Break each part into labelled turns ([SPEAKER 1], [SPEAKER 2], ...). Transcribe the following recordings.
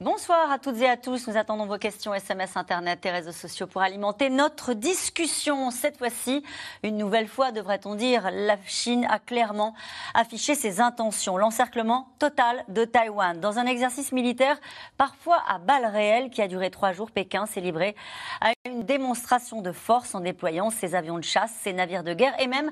[SPEAKER 1] Bonsoir à toutes et à tous. Nous attendons vos questions SMS, Internet et réseaux sociaux pour alimenter notre discussion. Cette fois-ci, une nouvelle fois, devrait-on dire, la Chine a clairement affiché ses intentions. L'encerclement total de Taïwan. Dans un exercice militaire, parfois à balles réelles, qui a duré trois jours, Pékin s'est livré à une démonstration de force en déployant ses avions de chasse, ses navires de guerre et même,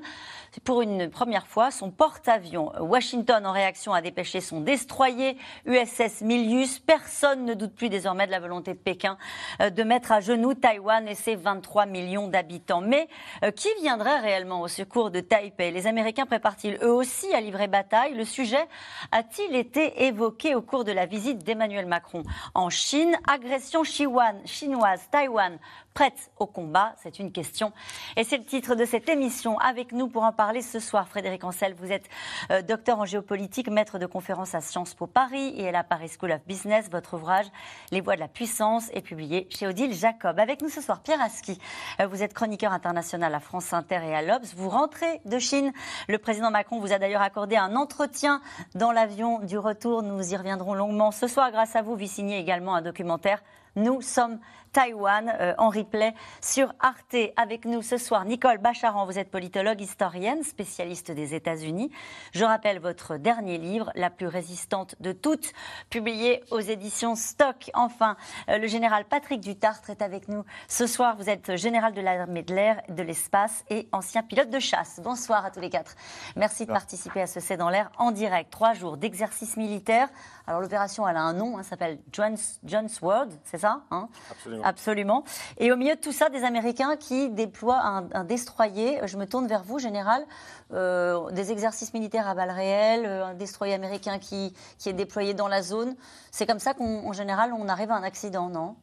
[SPEAKER 1] pour une première fois, son porte-avions. Washington, en réaction, a dépêché son destroyer USS Milius. Personne ne doute plus désormais de la volonté de Pékin euh, de mettre à genoux Taïwan et ses 23 millions d'habitants. Mais euh, qui viendrait réellement au secours de Taipei? Les Américains préparent-ils eux aussi à livrer bataille? Le sujet a-t-il été évoqué au cours de la visite d'Emmanuel Macron en Chine? Agression chinoise, Taïwan prête au combat C'est une question. Et c'est le titre de cette émission. Avec nous pour en parler ce soir, Frédéric Ancel, vous êtes euh, docteur en géopolitique, maître de conférence à Sciences Po Paris et à la Paris School of Business. Votre ouvrage, Les voies de la puissance, est publié chez Odile Jacob. Avec nous ce soir, Pierre Aski. Euh, vous êtes chroniqueur international à France Inter et à l'Obs. Vous rentrez de Chine. Le président Macron vous a d'ailleurs accordé un entretien dans l'avion du retour. Nous y reviendrons longuement ce soir. Grâce à vous, vous signez également un documentaire nous sommes Taïwan euh, en replay sur Arte. Avec nous ce soir, Nicole Bacharan, vous êtes politologue, historienne, spécialiste des États-Unis. Je rappelle votre dernier livre, La plus résistante de toutes, publié aux éditions Stock. Enfin, euh, le général Patrick Dutartre est avec nous ce soir. Vous êtes général de l'armée de l'air, de l'espace et ancien pilote de chasse. Bonsoir à tous les quatre. Merci de participer à ce C'est dans l'air en direct. Trois jours d'exercice militaire. Alors l'opération, elle a un nom, hein, s'appelle John's, John's World, c'est ça hein?
[SPEAKER 2] Absolument.
[SPEAKER 1] Absolument. Et au milieu de tout ça, des Américains qui déploient un, destroyer. Je me tourne vers vous, général. Euh, des exercices militaires à balles réelles, euh, un destroyer américain qui, qui est déployé dans la zone. C'est comme ça qu'en général, on arrive à un accident, non?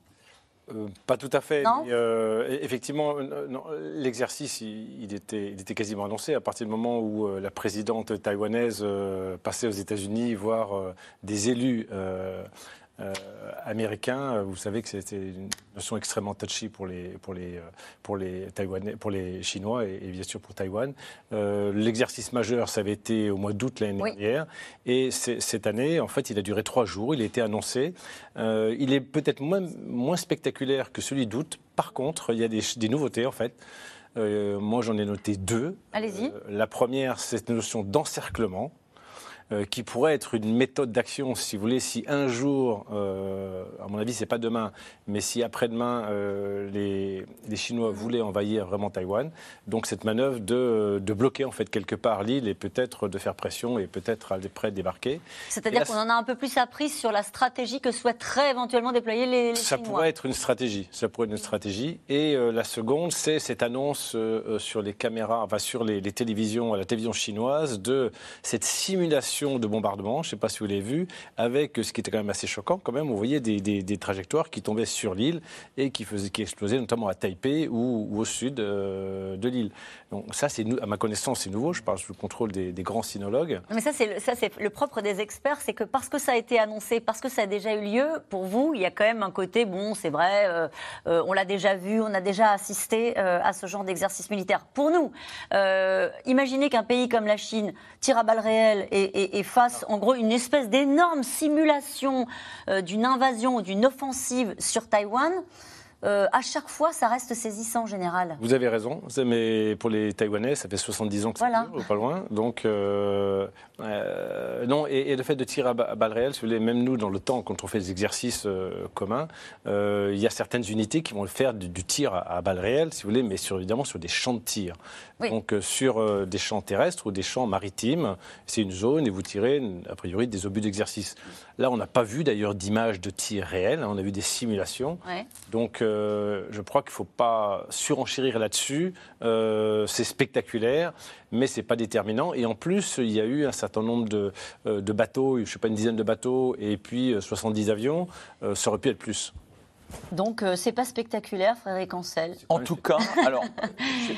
[SPEAKER 2] Euh, pas tout à fait.
[SPEAKER 1] Non?
[SPEAKER 2] euh, effectivement, euh, non, l'exercice, il, il était, il était quasiment annoncé à partir du moment où euh, la présidente taïwanaise passait aux États-Unis voir des élus euh, américains. Vous savez que c'était une notion extrêmement touchy pour les, pour les, pour les, Taïwanais, pour les Chinois et, et bien sûr pour Taïwan. Euh, L'exercice majeur, ça avait été au mois d'août l'année
[SPEAKER 1] Oui.
[SPEAKER 2] dernière. Et cette année, en fait, il a duré trois jours. Il a été annoncé. Euh, il est peut-être moins, moins spectaculaire que celui d'août. Par contre, il y a des, des nouveautés, en fait. Euh, moi, j'en ai noté deux.
[SPEAKER 1] Allez-y.
[SPEAKER 2] Euh, la première, c'est cette notion d'encerclement. Euh, qui pourrait être une méthode d'action, si vous voulez, si un jour, euh, à mon avis, c'est pas demain, mais si après-demain euh, les, les Chinois voulaient envahir vraiment Taïwan, donc cette manœuvre de, de bloquer en fait quelque part l'île et peut-être de faire pression et peut-être aller près de débarquer.
[SPEAKER 1] C'est-à-dire qu'on en a un peu plus appris sur la stratégie que souhaiteraient éventuellement déployer les, les
[SPEAKER 2] Ça
[SPEAKER 1] Chinois.
[SPEAKER 2] pourrait être une stratégie. Ça pourrait être une stratégie. Et la seconde, c'est cette annonce sur les caméras, enfin sur les, les télévisions, à la télévision chinoise, de cette simulation de bombardement. Je ne sais pas si vous l'avez vu, avec ce qui était quand même assez choquant. Quand même, on voyait des, des- trajectoires qui tombaient sur l'île et qui faisaient, qui explosaient, notamment à Taipei ou, au sud euh, de l'île. Donc ça, c'est à ma connaissance, c'est nouveau. Je parle sous le contrôle des, grands sinologues.
[SPEAKER 1] Mais ça, c'est le, le propre des experts, c'est que parce que ça a été annoncé, parce que ça a déjà eu lieu, pour vous, il y a quand même un côté, bon, c'est vrai, euh, euh, on l'a déjà vu, on a déjà assisté à ce genre d'exercice militaire. Pour nous, imaginez qu'un pays comme la Chine tire à balles réelles et- et fasse, en gros, une espèce d'énorme simulation euh, d'une invasion ou d'une offensive sur Taïwan. Euh, à chaque fois, ça reste saisissant en général.
[SPEAKER 2] Vous avez raison, mais pour les Taïwanais, ça fait 70 ans que ça
[SPEAKER 1] Voilà.
[SPEAKER 2] dure, pas loin. Donc, euh, euh, non, et, et le fait de tirer à, ba- à balles réelles, si vous voulez, même nous, dans le temps, quand on fait des exercices communs, il y a certaines unités qui vont faire du, du tir à, à balles réelles, si vous voulez, mais sur, évidemment sur des champs de tir.
[SPEAKER 1] Oui.
[SPEAKER 2] Donc, sur des champs terrestres ou des champs maritimes, c'est une zone et vous tirez, a priori, des obus d'exercice. Là, on n'a pas vu d'ailleurs d'image de tir réel, hein, on a vu des simulations.
[SPEAKER 1] Ouais.
[SPEAKER 2] Donc, euh, je crois qu'il ne faut pas surenchérir là-dessus. Euh, c'est spectaculaire, mais ce n'est pas déterminant. Et en plus, il y a eu un certain nombre de, euh, de bateaux, je ne sais pas, une dizaine de bateaux, et puis euh, 70 avions. Ça aurait pu être plus.
[SPEAKER 1] Donc, euh, c'est pas spectaculaire, Frédéric Ancel.
[SPEAKER 3] En tout cas, alors.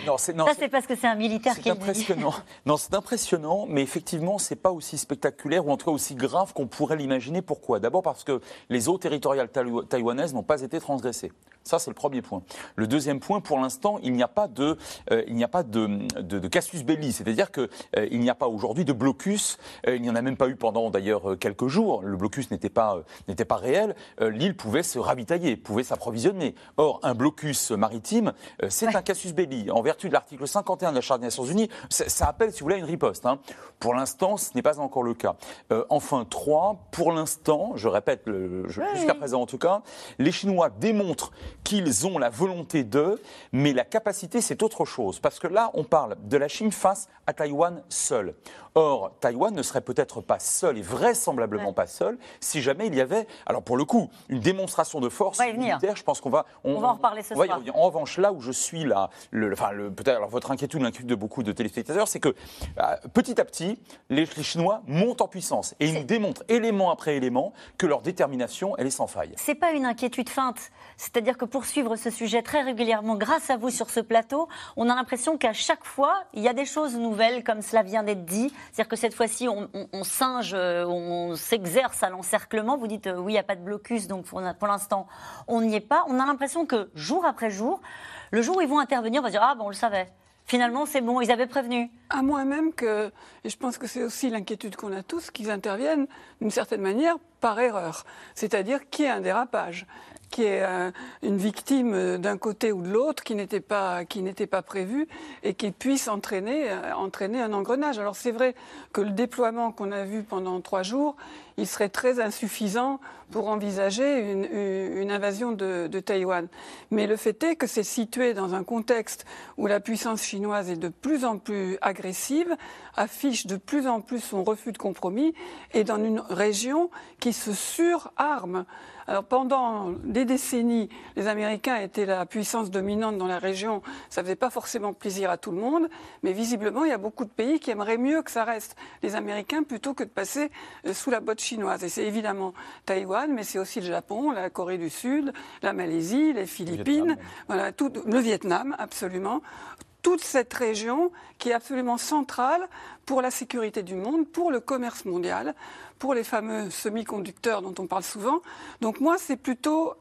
[SPEAKER 1] non, Ça, c'est parce que c'est un militaire qui
[SPEAKER 3] est impressionnant. non, c'est impressionnant, mais effectivement, c'est pas aussi spectaculaire ou en tout cas aussi grave qu'on pourrait l'imaginer. Pourquoi? D'abord parce que les eaux territoriales taïwanaises n'ont pas été transgressées. Ça, c'est le premier point. Le deuxième point, pour l'instant, il n'y a pas de, euh, il n'y a pas de, de, de casus belli, c'est-à-dire qu'il euh, il n'y a pas aujourd'hui de blocus. il n'y en a même pas eu pendant d'ailleurs quelques jours. Le blocus n'était pas, n'était pas réel. L'île pouvait se ravitailler, pouvait s'approvisionner. Or, un blocus maritime, euh, c'est un casus belli. En vertu de l'article 51 de la Charte des Nations Unies, ça appelle, si vous voulez, une riposte. Hein. Pour l'instant, ce n'est pas encore le cas. Euh, enfin, trois, pour l'instant, je répète, jusqu'à présent en tout cas, les Chinois démontrent qu'ils ont la volonté de, mais la capacité, c'est autre chose. Parce que là, on parle de la Chine face à Taïwan seule. Or, Taïwan ne serait peut-être pas seul et vraisemblablement pas seul si jamais il y avait, alors pour le coup, une démonstration de force militaire. Je pense qu'on va,
[SPEAKER 1] on, va en reparler ce soir.
[SPEAKER 3] En revanche, là où je suis là, le, enfin, peut-être, alors votre inquiétude, l'inquiétude de beaucoup de téléspectateurs, c'est que euh, petit à petit, les, Chinois montent en puissance et ils nous démontrent élément après élément que leur détermination, elle est sans faille.
[SPEAKER 1] C'est pas une inquiétude feinte. C'est-à-dire que pour suivre ce sujet très régulièrement, grâce à vous sur ce plateau, on a l'impression qu'à chaque fois, il y a des choses nouvelles, comme cela vient d'être dit. C'est-à-dire que cette fois-ci, on, singe, euh, on s'exerce à l'encerclement. Vous dites, euh, oui, il n'y a pas de blocus, donc pour, l'instant, on n'y est pas. On a l'impression que jour après jour, le jour où ils vont intervenir, on va dire, ah, bon, on le savait. Finalement, c'est bon, ils avaient prévenu.
[SPEAKER 4] À moins même que, et je pense que c'est aussi l'inquiétude qu'on a tous, qu'ils interviennent d'une certaine manière par erreur. C'est-à-dire qu'il y ait un dérapage? Qui est euh, une victime euh, d'un côté ou de l'autre, qui n'était pas qui n'était pas prévu et qui puisse entraîner euh, entraîner un engrenage. Alors c'est vrai que le déploiement qu'on a vu pendant trois jours, il serait très insuffisant pour envisager une, une invasion de, de, Taïwan. Mais le fait est que c'est situé dans un contexte où la puissance chinoise est de plus en plus agressive, affiche de plus en plus son refus de compromis, et dans une région qui se surarme. Alors pendant des décennies, les Américains étaient la puissance dominante dans la région. Ça faisait pas forcément plaisir à tout le monde, mais visiblement, il y a beaucoup de pays qui aimeraient mieux que ça reste les Américains plutôt que de passer euh, sous la botte chinoise. Et c'est évidemment Taïwan, mais c'est aussi le Japon, la Corée du Sud, la Malaisie, les Philippines, voilà, tout, le Vietnam, absolument toute cette région qui est absolument centrale pour la sécurité du monde, pour le commerce mondial, pour les fameux semi-conducteurs dont on parle souvent. Donc moi, c'est plutôt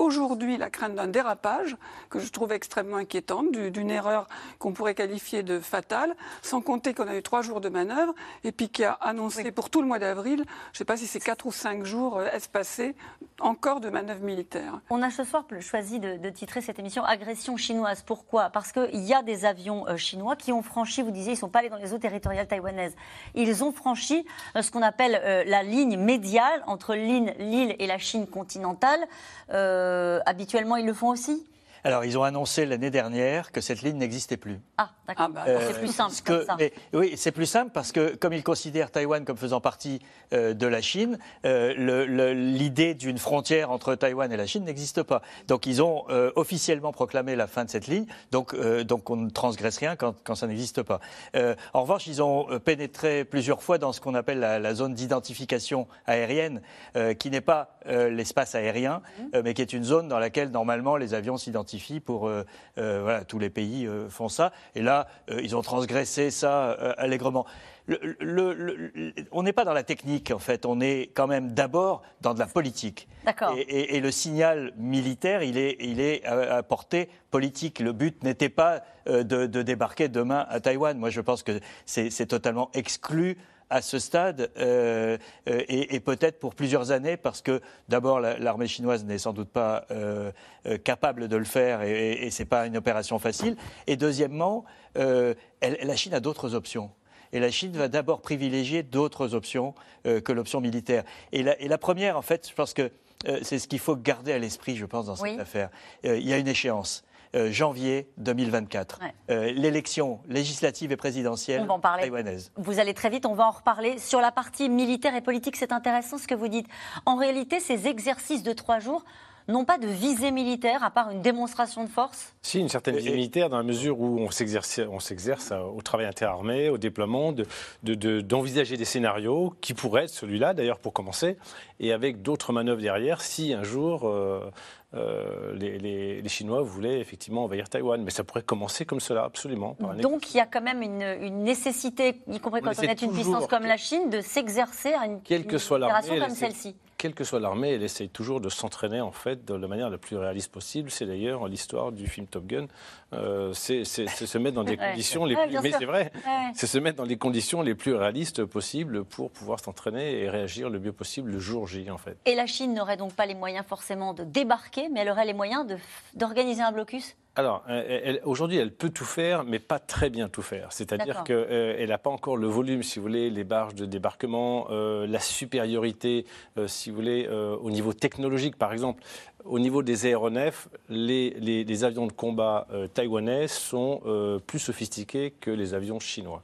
[SPEAKER 4] aujourd'hui la crainte d'un dérapage que je trouve extrêmement inquiétante, d'une erreur qu'on pourrait qualifier de fatale, sans compter qu'on a eu trois jours de manœuvre et puis qui a annoncé pour tout le mois d'avril, je ne sais pas si c'est quatre ou cinq jours euh, espacés, encore de manœuvres militaires.
[SPEAKER 1] On a ce soir choisi de, titrer cette émission Agression chinoise. Pourquoi? Parce qu'il y a des avions euh, chinois qui ont franchi, vous disiez, ils ne sont pas allés dans les eaux territoriales taïwanaises, ils ont franchi euh, ce qu'on appelle la ligne médiale entre l'île et la Chine continentale. Euh, habituellement, ils le font aussi?
[SPEAKER 5] Alors, ils ont annoncé l'année dernière que cette ligne n'existait plus.
[SPEAKER 1] Ah, d'accord. Ah, bah, c'est euh, plus simple que, ça.
[SPEAKER 5] oui, c'est plus simple parce que, comme ils considèrent Taïwan comme faisant partie euh, de la Chine, euh, l'idée d'une frontière entre Taïwan et la Chine n'existe pas. Donc, ils ont officiellement proclamé la fin de cette ligne. Donc, donc on ne transgresse rien quand, quand ça n'existe pas. en revanche, ils ont pénétré plusieurs fois dans ce qu'on appelle la, zone d'identification aérienne, qui n'est pas l'espace aérien, mmh. mais qui est une zone dans laquelle, normalement, les avions s'identifient pour euh, euh, voilà, tous les pays euh, font ça. Et là, ils ont transgressé ça allègrement. on n'est pas dans la technique, en fait. On est quand même d'abord dans de la politique.
[SPEAKER 1] D'accord.
[SPEAKER 5] Et, le signal militaire, il est, il est à, portée politique. Le but n'était pas de, de, débarquer demain à Taïwan. Moi, je pense que c'est totalement exclu à ce stade euh, euh, et, peut-être pour plusieurs années parce que d'abord l'armée chinoise n'est sans doute pas euh, capable de le faire et, et, c'est pas une opération facile. Et deuxièmement, la Chine a d'autres options. Et la Chine va d'abord privilégier d'autres options que l'option militaire. Et la, et la, première, en fait, je pense que c'est ce qu'il faut garder à l'esprit, je pense, dans cette affaire. il y a une échéance. Euh, janvier 2024. Euh, l'élection législative et présidentielle taïwanaise.
[SPEAKER 1] Vous allez très vite, on va en reparler. Sur la partie militaire et politique, c'est intéressant ce que vous dites. En réalité, ces exercices de trois jours n'ont pas de visée militaire, à part une démonstration de force?
[SPEAKER 2] Si, une certaine visée militaire, dans la mesure où on s'exerce, on s'exerce au travail interarmé, au déploiement, d'envisager de, des scénarios qui pourraient être celui-là, d'ailleurs, pour commencer, et avec d'autres manœuvres derrière, si un jour euh, euh, les, les- les Chinois voulaient effectivement envahir Taïwan. Mais ça pourrait commencer comme cela, absolument. par
[SPEAKER 1] Donc il y a quand même une, une nécessité, y compris
[SPEAKER 2] On
[SPEAKER 1] quand on est une puissance comme la Chine, de s'exercer à une,
[SPEAKER 2] Quelle que
[SPEAKER 1] une
[SPEAKER 2] soit
[SPEAKER 1] opération
[SPEAKER 2] l'armée,
[SPEAKER 1] comme celle-ci.
[SPEAKER 2] Quelle que soit l'armée, elle essaye toujours de s'entraîner en fait de la manière la plus réaliste possible. C'est d'ailleurs l'histoire du film Top Gun. Euh, c'est se mettre dans des conditions les plus, mais c'est vrai, c'est se mettre dans les conditions les plus réalistes possibles pour pouvoir s'entraîner et réagir le mieux possible le jour J en fait.
[SPEAKER 1] Et la Chine n'aurait donc pas les moyens forcément de débarquer, mais elle aurait les moyens d'organiser un blocus?
[SPEAKER 2] Alors, elle- aujourd'hui, elle peut tout faire, mais pas très bien tout faire. C'est-à-dire qu'elle n'a pas encore le volume, si vous voulez, les barges de débarquement, euh, la supériorité, euh, si vous voulez, euh, au niveau technologique, par exemple. Au niveau des aéronefs, les, les- les avions de combat euh, taïwanais sont euh, plus sophistiqués que les avions chinois.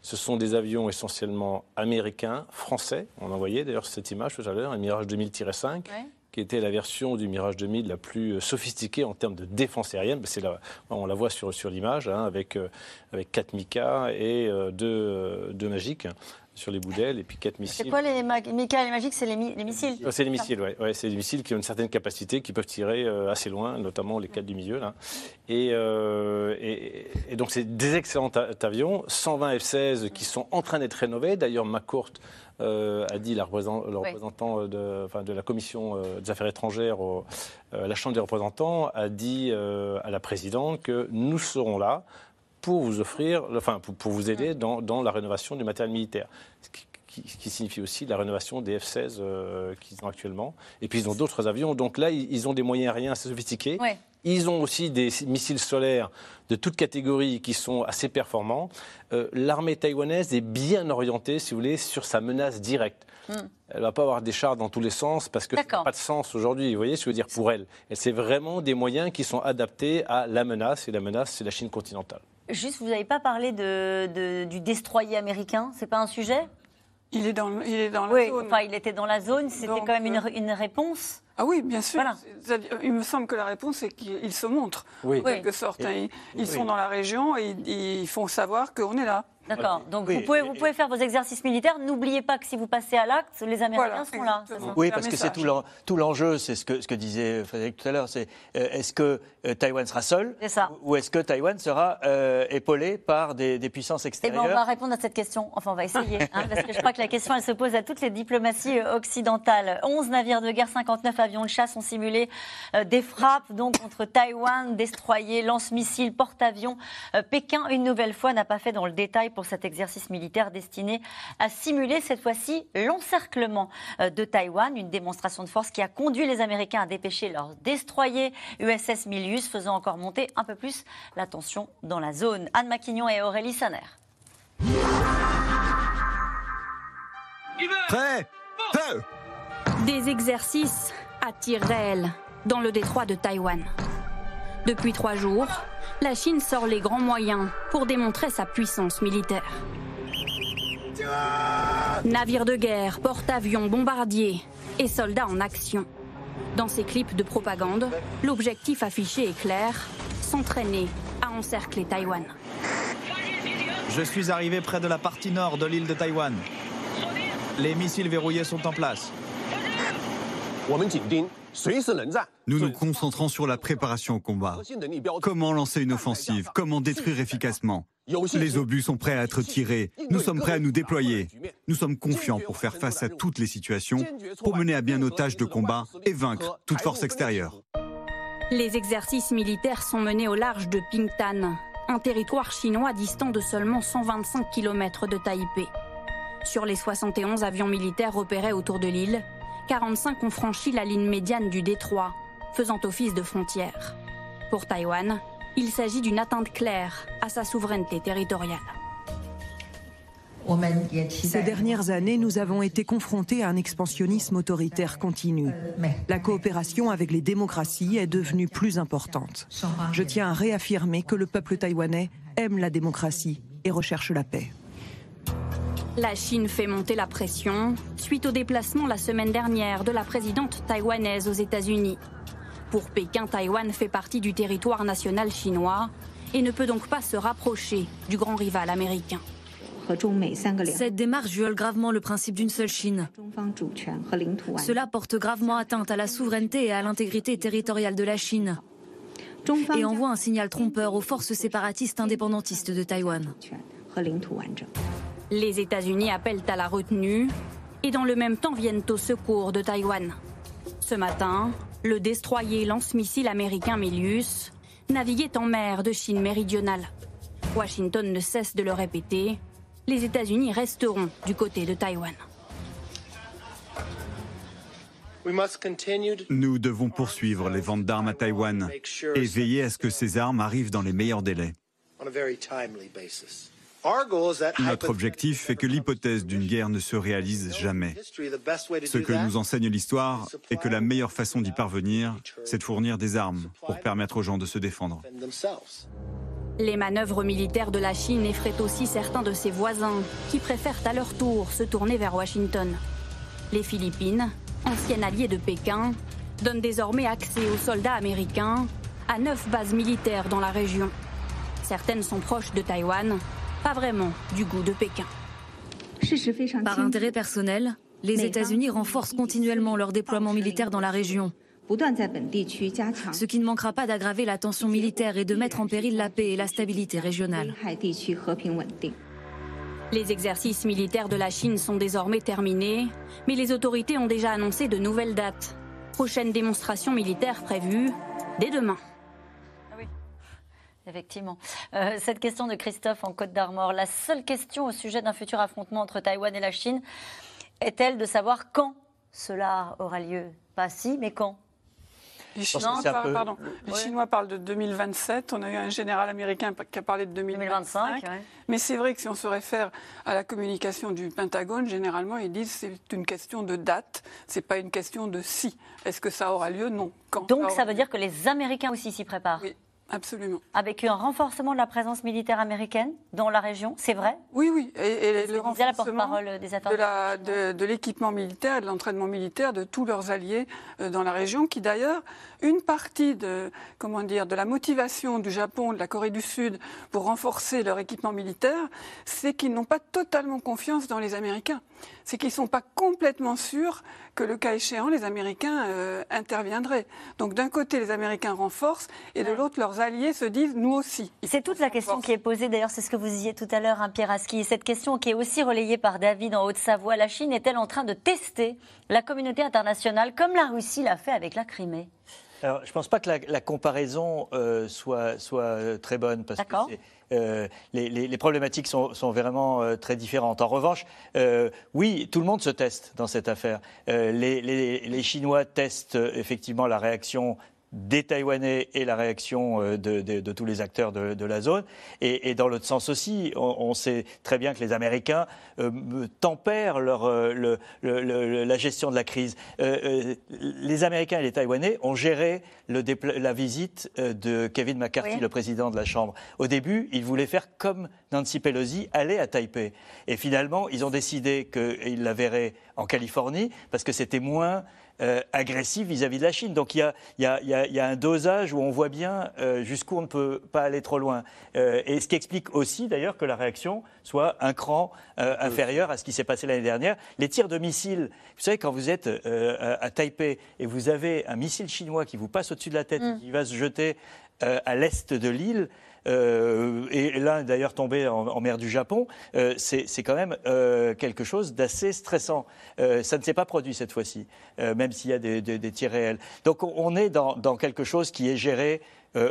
[SPEAKER 2] Ce sont des avions essentiellement américains, français. On en voyait d'ailleurs cette image tout à l'heure, un Mirage 2000-5
[SPEAKER 1] Ouais.
[SPEAKER 2] Qui était la version du Mirage 2000 la plus euh, sophistiquée en termes de défense aérienne. Ben, C'est on la voit sur, sur l'image, hein, avec, euh, avec 4 Mika et euh, deux, euh, deux Magic hein, sur les boudelles, et puis 4 missiles.
[SPEAKER 1] C'est quoi les Mika, les magiques C'est les, mi- les missiles?
[SPEAKER 2] C'est les missiles, oui. Ouais, c'est des missiles qui ont une certaine capacité, qui peuvent tirer euh, assez loin, notamment les quatre du milieu. Là. Et, euh, et- et donc, c'est des excellents avions, 120 F-16 qui sont en train d'être rénovés. D'ailleurs, McCourt euh, a dit, la représentant, le représentant de, enfin, de la Commission euh, des affaires étrangères au- euh, à la Chambre des représentants, a dit euh, à la présidente que nous serons là pour vous offrir, enfin, pour, pour vous aider dans, dans la rénovation du matériel militaire. Ce qui, qui- qui signifie aussi la rénovation des F-16 euh, qu'ils ont actuellement. Et puis ils ont d'autres avions. Donc là, ils, ont des moyens aériens assez sophistiqués.
[SPEAKER 1] Ouais.
[SPEAKER 2] Ils ont aussi des missiles solaires de toute catégorie qui sont assez performants. Euh, L'armée taïwanaise est bien orientée, si vous voulez, sur sa menace directe. Elle ne va pas avoir des chars dans tous les sens parce que ça n'a pas de sens aujourd'hui. Vous voyez ce que je veux dire pour elle Elle c'est vraiment des moyens qui sont adaptés à la menace. Et la menace, c'est la Chine continentale.
[SPEAKER 1] Juste, vous n'avez pas parlé de, de- du destroyer américain? C'est pas un sujet?
[SPEAKER 4] Il est dans, le- il est dans la
[SPEAKER 1] Oui,
[SPEAKER 4] zone.
[SPEAKER 1] enfin, il était dans la zone, c'était
[SPEAKER 4] Donc,
[SPEAKER 1] quand même une,
[SPEAKER 4] euh,
[SPEAKER 1] une réponse.
[SPEAKER 4] Ah oui, bien sûr.
[SPEAKER 1] Voilà.
[SPEAKER 4] C'est-à-dire, Il me semble que la réponse, c'est qu'ils se montrent,
[SPEAKER 2] Oui.
[SPEAKER 4] en quelque sorte. hein. Ils, ils
[SPEAKER 2] Oui.
[SPEAKER 4] sont dans la région et ils, ils font savoir qu'on est là.
[SPEAKER 1] D'accord. Donc
[SPEAKER 5] Oui,
[SPEAKER 1] vous, pouvez,
[SPEAKER 5] et-
[SPEAKER 1] vous pouvez faire vos exercices militaires. N'oubliez pas que si vous passez à l'acte, les Américains
[SPEAKER 4] Voilà,
[SPEAKER 1] sont là.
[SPEAKER 5] Oui, parce que c'est tout l'en- tout l'enjeu, c'est ce que, ce que disait Frédéric tout à l'heure, c'est euh, est-ce que euh, Taïwan sera seul
[SPEAKER 1] ça.
[SPEAKER 5] ou est-ce que Taïwan sera euh, épaulé par des, des puissances
[SPEAKER 1] Eh
[SPEAKER 5] extérieures
[SPEAKER 1] ben, on va répondre à cette question. Enfin, on va essayer, hein, parce que je crois que la question, elle se pose à toutes les diplomaties euh, occidentales. 11 navires de guerre, 59 avions de chasse ont simulé euh, des frappes donc contre Taïwan, destroyers, lance-missiles, porte-avions. Euh, Pékin, une nouvelle fois, n'a pas fait dans le détail pour cet exercice militaire destiné à simuler cette fois-ci l'encerclement euh, de Taïwan, une démonstration de force qui a conduit les Américains à dépêcher leurs destroyers USS Milius, faisant encore monter un peu plus la tension dans la zone. Anne Maquignon et Aurélie Saner.
[SPEAKER 6] Prêt? Feu
[SPEAKER 7] Des exercices à tir réel dans le détroit de Taïwan. Depuis trois jours, la Chine sort les grands moyens pour démontrer sa puissance militaire. Navires de guerre, porte-avions, bombardiers et soldats en action. Dans ces clips de propagande, l'objectif affiché est clair, s'entraîner à encercler Taïwan.
[SPEAKER 6] Je suis arrivé près de la partie nord de l'île de Taïwan. Les missiles verrouillés sont en place.
[SPEAKER 8] Nous nous concentrons sur la préparation au combat. Comment lancer une offensive? Comment détruire efficacement? Les obus sont prêts à être tirés. Nous sommes prêts à nous déployer. Nous sommes confiants pour faire face à toutes les situations, pour mener à bien nos tâches de combat et vaincre toute force extérieure.
[SPEAKER 7] Les exercices militaires sont menés au large de Pingtan, un territoire chinois distant de seulement 125 km de Taipei. Sur les 71 avions militaires repérés autour de l'île, 45 ont franchi la ligne médiane du détroit, faisant office de frontière. Pour Taïwan, il s'agit d'une atteinte claire à sa souveraineté territoriale.
[SPEAKER 9] Ces dernières années, nous avons été confrontés à un expansionnisme autoritaire continu. La coopération avec les démocraties est devenue plus importante. Je tiens à réaffirmer que le peuple taïwanais aime la démocratie et recherche la paix.
[SPEAKER 7] La Chine fait monter la pression suite au déplacement la semaine dernière de la présidente taïwanaise aux États-Unis. Pour Pékin, Taïwan fait partie du territoire national chinois et ne peut donc pas se rapprocher du grand rival américain.
[SPEAKER 10] Cette démarche viole gravement le principe d'une seule Chine. Cela porte gravement atteinte à la souveraineté et à l'intégrité territoriale de la Chine et envoie un signal trompeur aux forces séparatistes indépendantistes de Taïwan.
[SPEAKER 7] Les États-Unis appellent à la retenue et dans le même temps viennent au secours de Taïwan. Ce matin, le destroyer lance-missile américain Milius naviguait en mer de Chine méridionale. Washington ne cesse de le répéter, les États-Unis resteront du côté de Taïwan.
[SPEAKER 8] Nous devons poursuivre les ventes d'armes à Taïwan et veiller à ce que ces armes arrivent dans les meilleurs délais. Notre objectif est que l'hypothèse d'une guerre ne se réalise jamais. Ce que nous enseigne l'histoire est que la meilleure façon d'y parvenir, c'est de fournir des armes pour permettre aux gens de se défendre.
[SPEAKER 7] Les manœuvres militaires de la Chine effraient aussi certains de ses voisins, qui préfèrent à leur tour se tourner vers Washington. Les Philippines, ancien allié de Pékin, donnent désormais accès aux soldats américains à neuf bases militaires dans la région. Certaines sont proches de Taïwan, pas vraiment du goût de Pékin.
[SPEAKER 10] Par intérêt personnel, les États-Unis renforcent continuellement leur déploiement militaire dans la région ce qui ne manquera pas d'aggraver la tension militaire et de mettre en péril la paix et la stabilité régionale.
[SPEAKER 7] Les exercices militaires de la Chine sont désormais terminés, mais les autorités ont déjà annoncé de nouvelles dates. Prochaine démonstration militaire prévue dès demain.
[SPEAKER 1] Effectivement. Euh, cette question de Christophe en Côte d'Armor, la seule question au sujet d'un futur affrontement entre Taïwan et la Chine est-elle de savoir quand cela aura lieu? Pas si, mais quand
[SPEAKER 4] les Chinois, pardon. Les Chinois, parlent de 2027. On a eu un général américain qui a parlé de 2025. Mais c'est vrai que si on se réfère à la communication du Pentagone, généralement, ils disent que c'est une question de date, c'est pas une question de si. Est-ce que ça aura lieu? Non.
[SPEAKER 1] Quand Donc ça, veut dire que les Américains aussi s'y préparent
[SPEAKER 4] Oui. Absolument.
[SPEAKER 1] Avec un renforcement de la présence militaire américaine dans la région, c'est vrai
[SPEAKER 4] Oui, oui. Et, le renforcement
[SPEAKER 1] des affaires
[SPEAKER 4] de l'équipement militaire et de l'entraînement militaire de tous leurs alliés euh, dans la région, qui d'ailleurs, une partie de, comment dire, de la motivation du Japon, de la Corée du Sud pour renforcer leur équipement militaire, c'est qu'ils n'ont pas totalement confiance dans les Américains. C'est qu'ils ne sont pas complètement sûrs que le cas échéant, les Américains euh, interviendraient. Donc d'un côté, les Américains renforcent et de l'autre, leurs alliés se disent nous aussi.
[SPEAKER 1] C'est toute la question qui est posée, d'ailleurs, c'est ce que vous disiez tout à l'heure, hein, Pierre Aski. Cette question qui est aussi relayée par David en Haute-Savoie. La Chine est-elle en train de tester la communauté internationale comme la Russie l'a fait avec la Crimée?
[SPEAKER 5] Alors, je ne pense pas que la, comparaison euh, soit, soit euh, très bonne parce que euh, les, problématiques sont, sont vraiment très différentes. En revanche, oui, tout le monde se teste dans cette affaire. les, Chinois testent effectivement la réaction des Taïwanais et la réaction euh, de, tous les acteurs de, la zone. Et, dans l'autre sens aussi, on, sait très bien que les Américains euh, tempèrent leur, euh, la gestion de la crise. les Américains et les Taïwanais ont géré la visite de Kevin McCarthy, le président de la Chambre. Au début, ils voulaient faire comme Nancy Pelosi, aller à Taipei. Et finalement, ils ont décidé qu'ils la verraient en Californie parce que c'était moins agressif vis-à-vis de la Chine. Donc il y a, un dosage où on voit bien euh, jusqu'où on ne peut pas aller trop loin. Euh, et ce qui explique aussi d'ailleurs que la réaction soit un cran inférieur à ce qui s'est passé l'année dernière. Les tirs de missiles, vous savez, quand vous êtes à, Taipei et vous avez un missile chinois qui vous passe au-dessus de la tête et mm. qui va se jeter à l'est de l'île, euh, et là d'ailleurs tombé en, mer du Japon, euh, c'est quand même euh, quelque chose d'assez stressant. ça ne s'est pas produit cette fois-ci, même s'il y a des, tirs réels. Donc on est dans, quelque chose qui est géré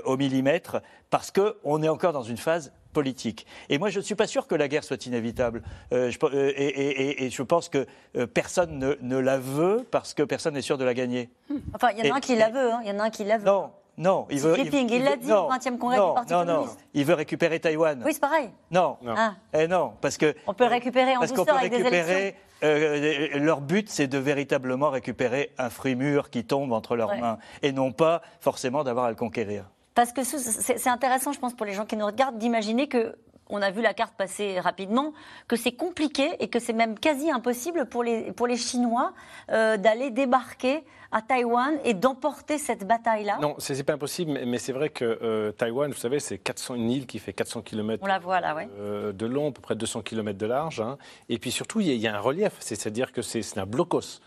[SPEAKER 5] au millimètre parce qu'on est encore dans une phase politique. Et moi, je ne suis pas sûr que la guerre soit inévitable. et, je pense que personne ne, la veut parce que personne n'est sûr de la gagner.
[SPEAKER 1] Enfin, il y en a un qui la veut. Hein. Il y en a un qui la veut.
[SPEAKER 5] Non, non,
[SPEAKER 1] il veut. il l'a dit au 20e congrès du Parti
[SPEAKER 5] non, Non, il veut récupérer Taïwan.
[SPEAKER 1] Oui, c'est pareil.
[SPEAKER 5] Non, non. Ah. Eh non, parce que.
[SPEAKER 1] On peut récupérer en parce douceur avec récupérer, des élections.
[SPEAKER 5] Euh, leur but, c'est de véritablement récupérer un fruit mûr qui tombe entre leurs mains, et non pas forcément d'avoir à le conquérir.
[SPEAKER 1] Parce que c'est intéressant, je pense, pour les gens qui nous regardent, d'imaginer que on a vu la carte passer rapidement, que c'est compliqué et que c'est même quasi impossible pour les, pour les Chinois euh, d'aller débarquer à Taïwan et d'emporter cette bataille-là
[SPEAKER 2] Non, c'est n'est pas impossible, mais, c'est vrai que euh, Taïwan, vous savez, c'est 400 une île qui fait 400 km
[SPEAKER 1] On la voit là,
[SPEAKER 2] euh, de long, à peu près 200 km de large. Hein. Et puis surtout, il y, a un relief, c'est-à-dire que c'est un blocos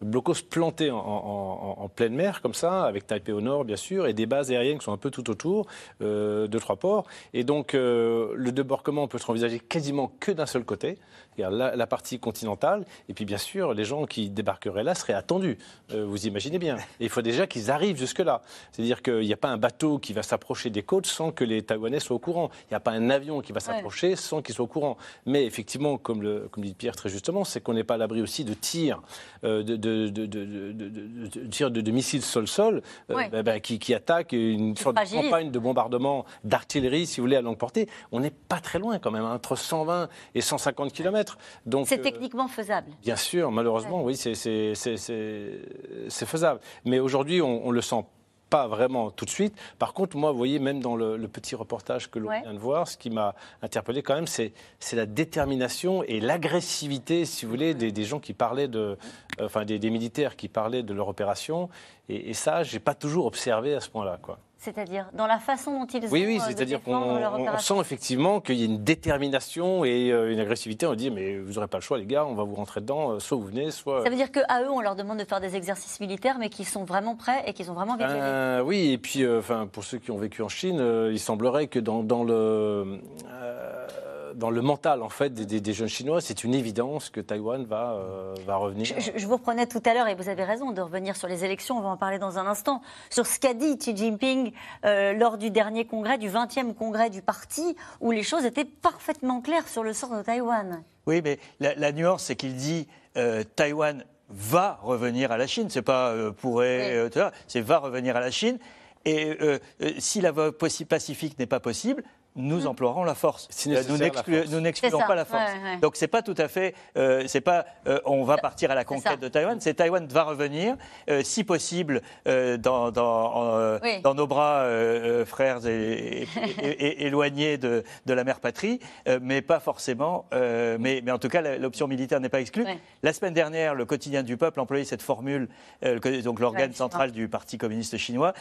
[SPEAKER 2] blocos plantés en, pleine mer, comme ça, avec Taipei au nord, bien sûr, et des bases aériennes qui sont un peu tout autour, euh, de trois ports. Et donc, euh, le débarquement peut être envisagé quasiment que d'un seul côté, la, la, partie continentale. Et puis, bien sûr, les gens qui débarqueraient là seraient attendus. Euh, vous imaginez bien. Et il faut déjà qu'ils arrivent jusque-là. C'est-à-dire qu'il n'y a pas un bateau qui va s'approcher des côtes sans que les Taïwanais soient au courant. Il n'y a pas un avion qui va s'approcher sans qu'ils soient au courant. Mais effectivement, comme, le, comme dit Pierre très justement, c'est qu'on n'est pas à l'abri aussi de tirs de, de, de, de, de missiles sol-sol euh, bah, bah, qui, qui, attaquent une sorte de campagne de bombardement d'artillerie, si vous voulez, à longue portée. On n'est pas très loin quand même, hein, entre 120 et 150 km.
[SPEAKER 1] C'est euh, techniquement faisable.
[SPEAKER 2] Bien sûr, malheureusement, oui, c'est faisable. Mais aujourd'hui, on, on le sent pas vraiment tout de suite. Par contre, moi, vous voyez, même dans le, petit reportage que l'on vient de voir, ce qui m'a interpellé quand même, c'est la détermination et l'agressivité, si vous voulez, des, gens qui parlaient de, euh, enfin, des, militaires qui parlaient de leur opération. Et, et ça, j'ai pas toujours observé à ce point-là, quoi.
[SPEAKER 1] C'est-à-dire dans la façon dont ils
[SPEAKER 2] oui, oui, euh, c'est-à-dire qu'on sent effectivement qu'il y a une détermination et euh, une agressivité. On dit mais vous n'aurez pas le choix les gars, on va vous rentrer dedans, euh, soit vous venez, soit.
[SPEAKER 1] Ça veut dire qu'à eux on leur demande de faire des exercices militaires, mais qu'ils sont vraiment prêts et qu'ils ont vraiment
[SPEAKER 2] de Oui, et puis enfin pour ceux qui ont vécu en Chine, il semblerait que dans, dans le dans le mental en fait des, jeunes Chinois, c'est une évidence que Taïwan va, euh, va revenir.
[SPEAKER 1] Je, vous reprenais tout à l'heure, et vous avez raison de revenir sur les élections, on va en parler dans un instant, sur ce qu'a dit Xi Jinping euh, lors du dernier congrès, du 20e congrès du parti, où les choses étaient parfaitement claires sur le sort de Taïwan.
[SPEAKER 5] Oui, mais la, nuance, c'est qu'il dit euh, Taïwan va revenir à la Chine, c'est pas pourrait, c'est va revenir à la Chine. Et si la voie pacifique n'est pas possible, nous emploierons la force. Euh, nous n'excluons pas la force. Donc, Donc c'est pas tout à fait, euh, c'est pas euh, on va partir à la conquête de Taïwan, c'est Taïwan va revenir, si possible dans, dans, nos bras, frères et, éloignés de, de, la mère patrie, mais pas forcément. mais, mais en tout cas, l'option militaire n'est pas exclue. La semaine dernière, le quotidien du peuple employait cette formule, donc l'organe central du Parti communiste chinois.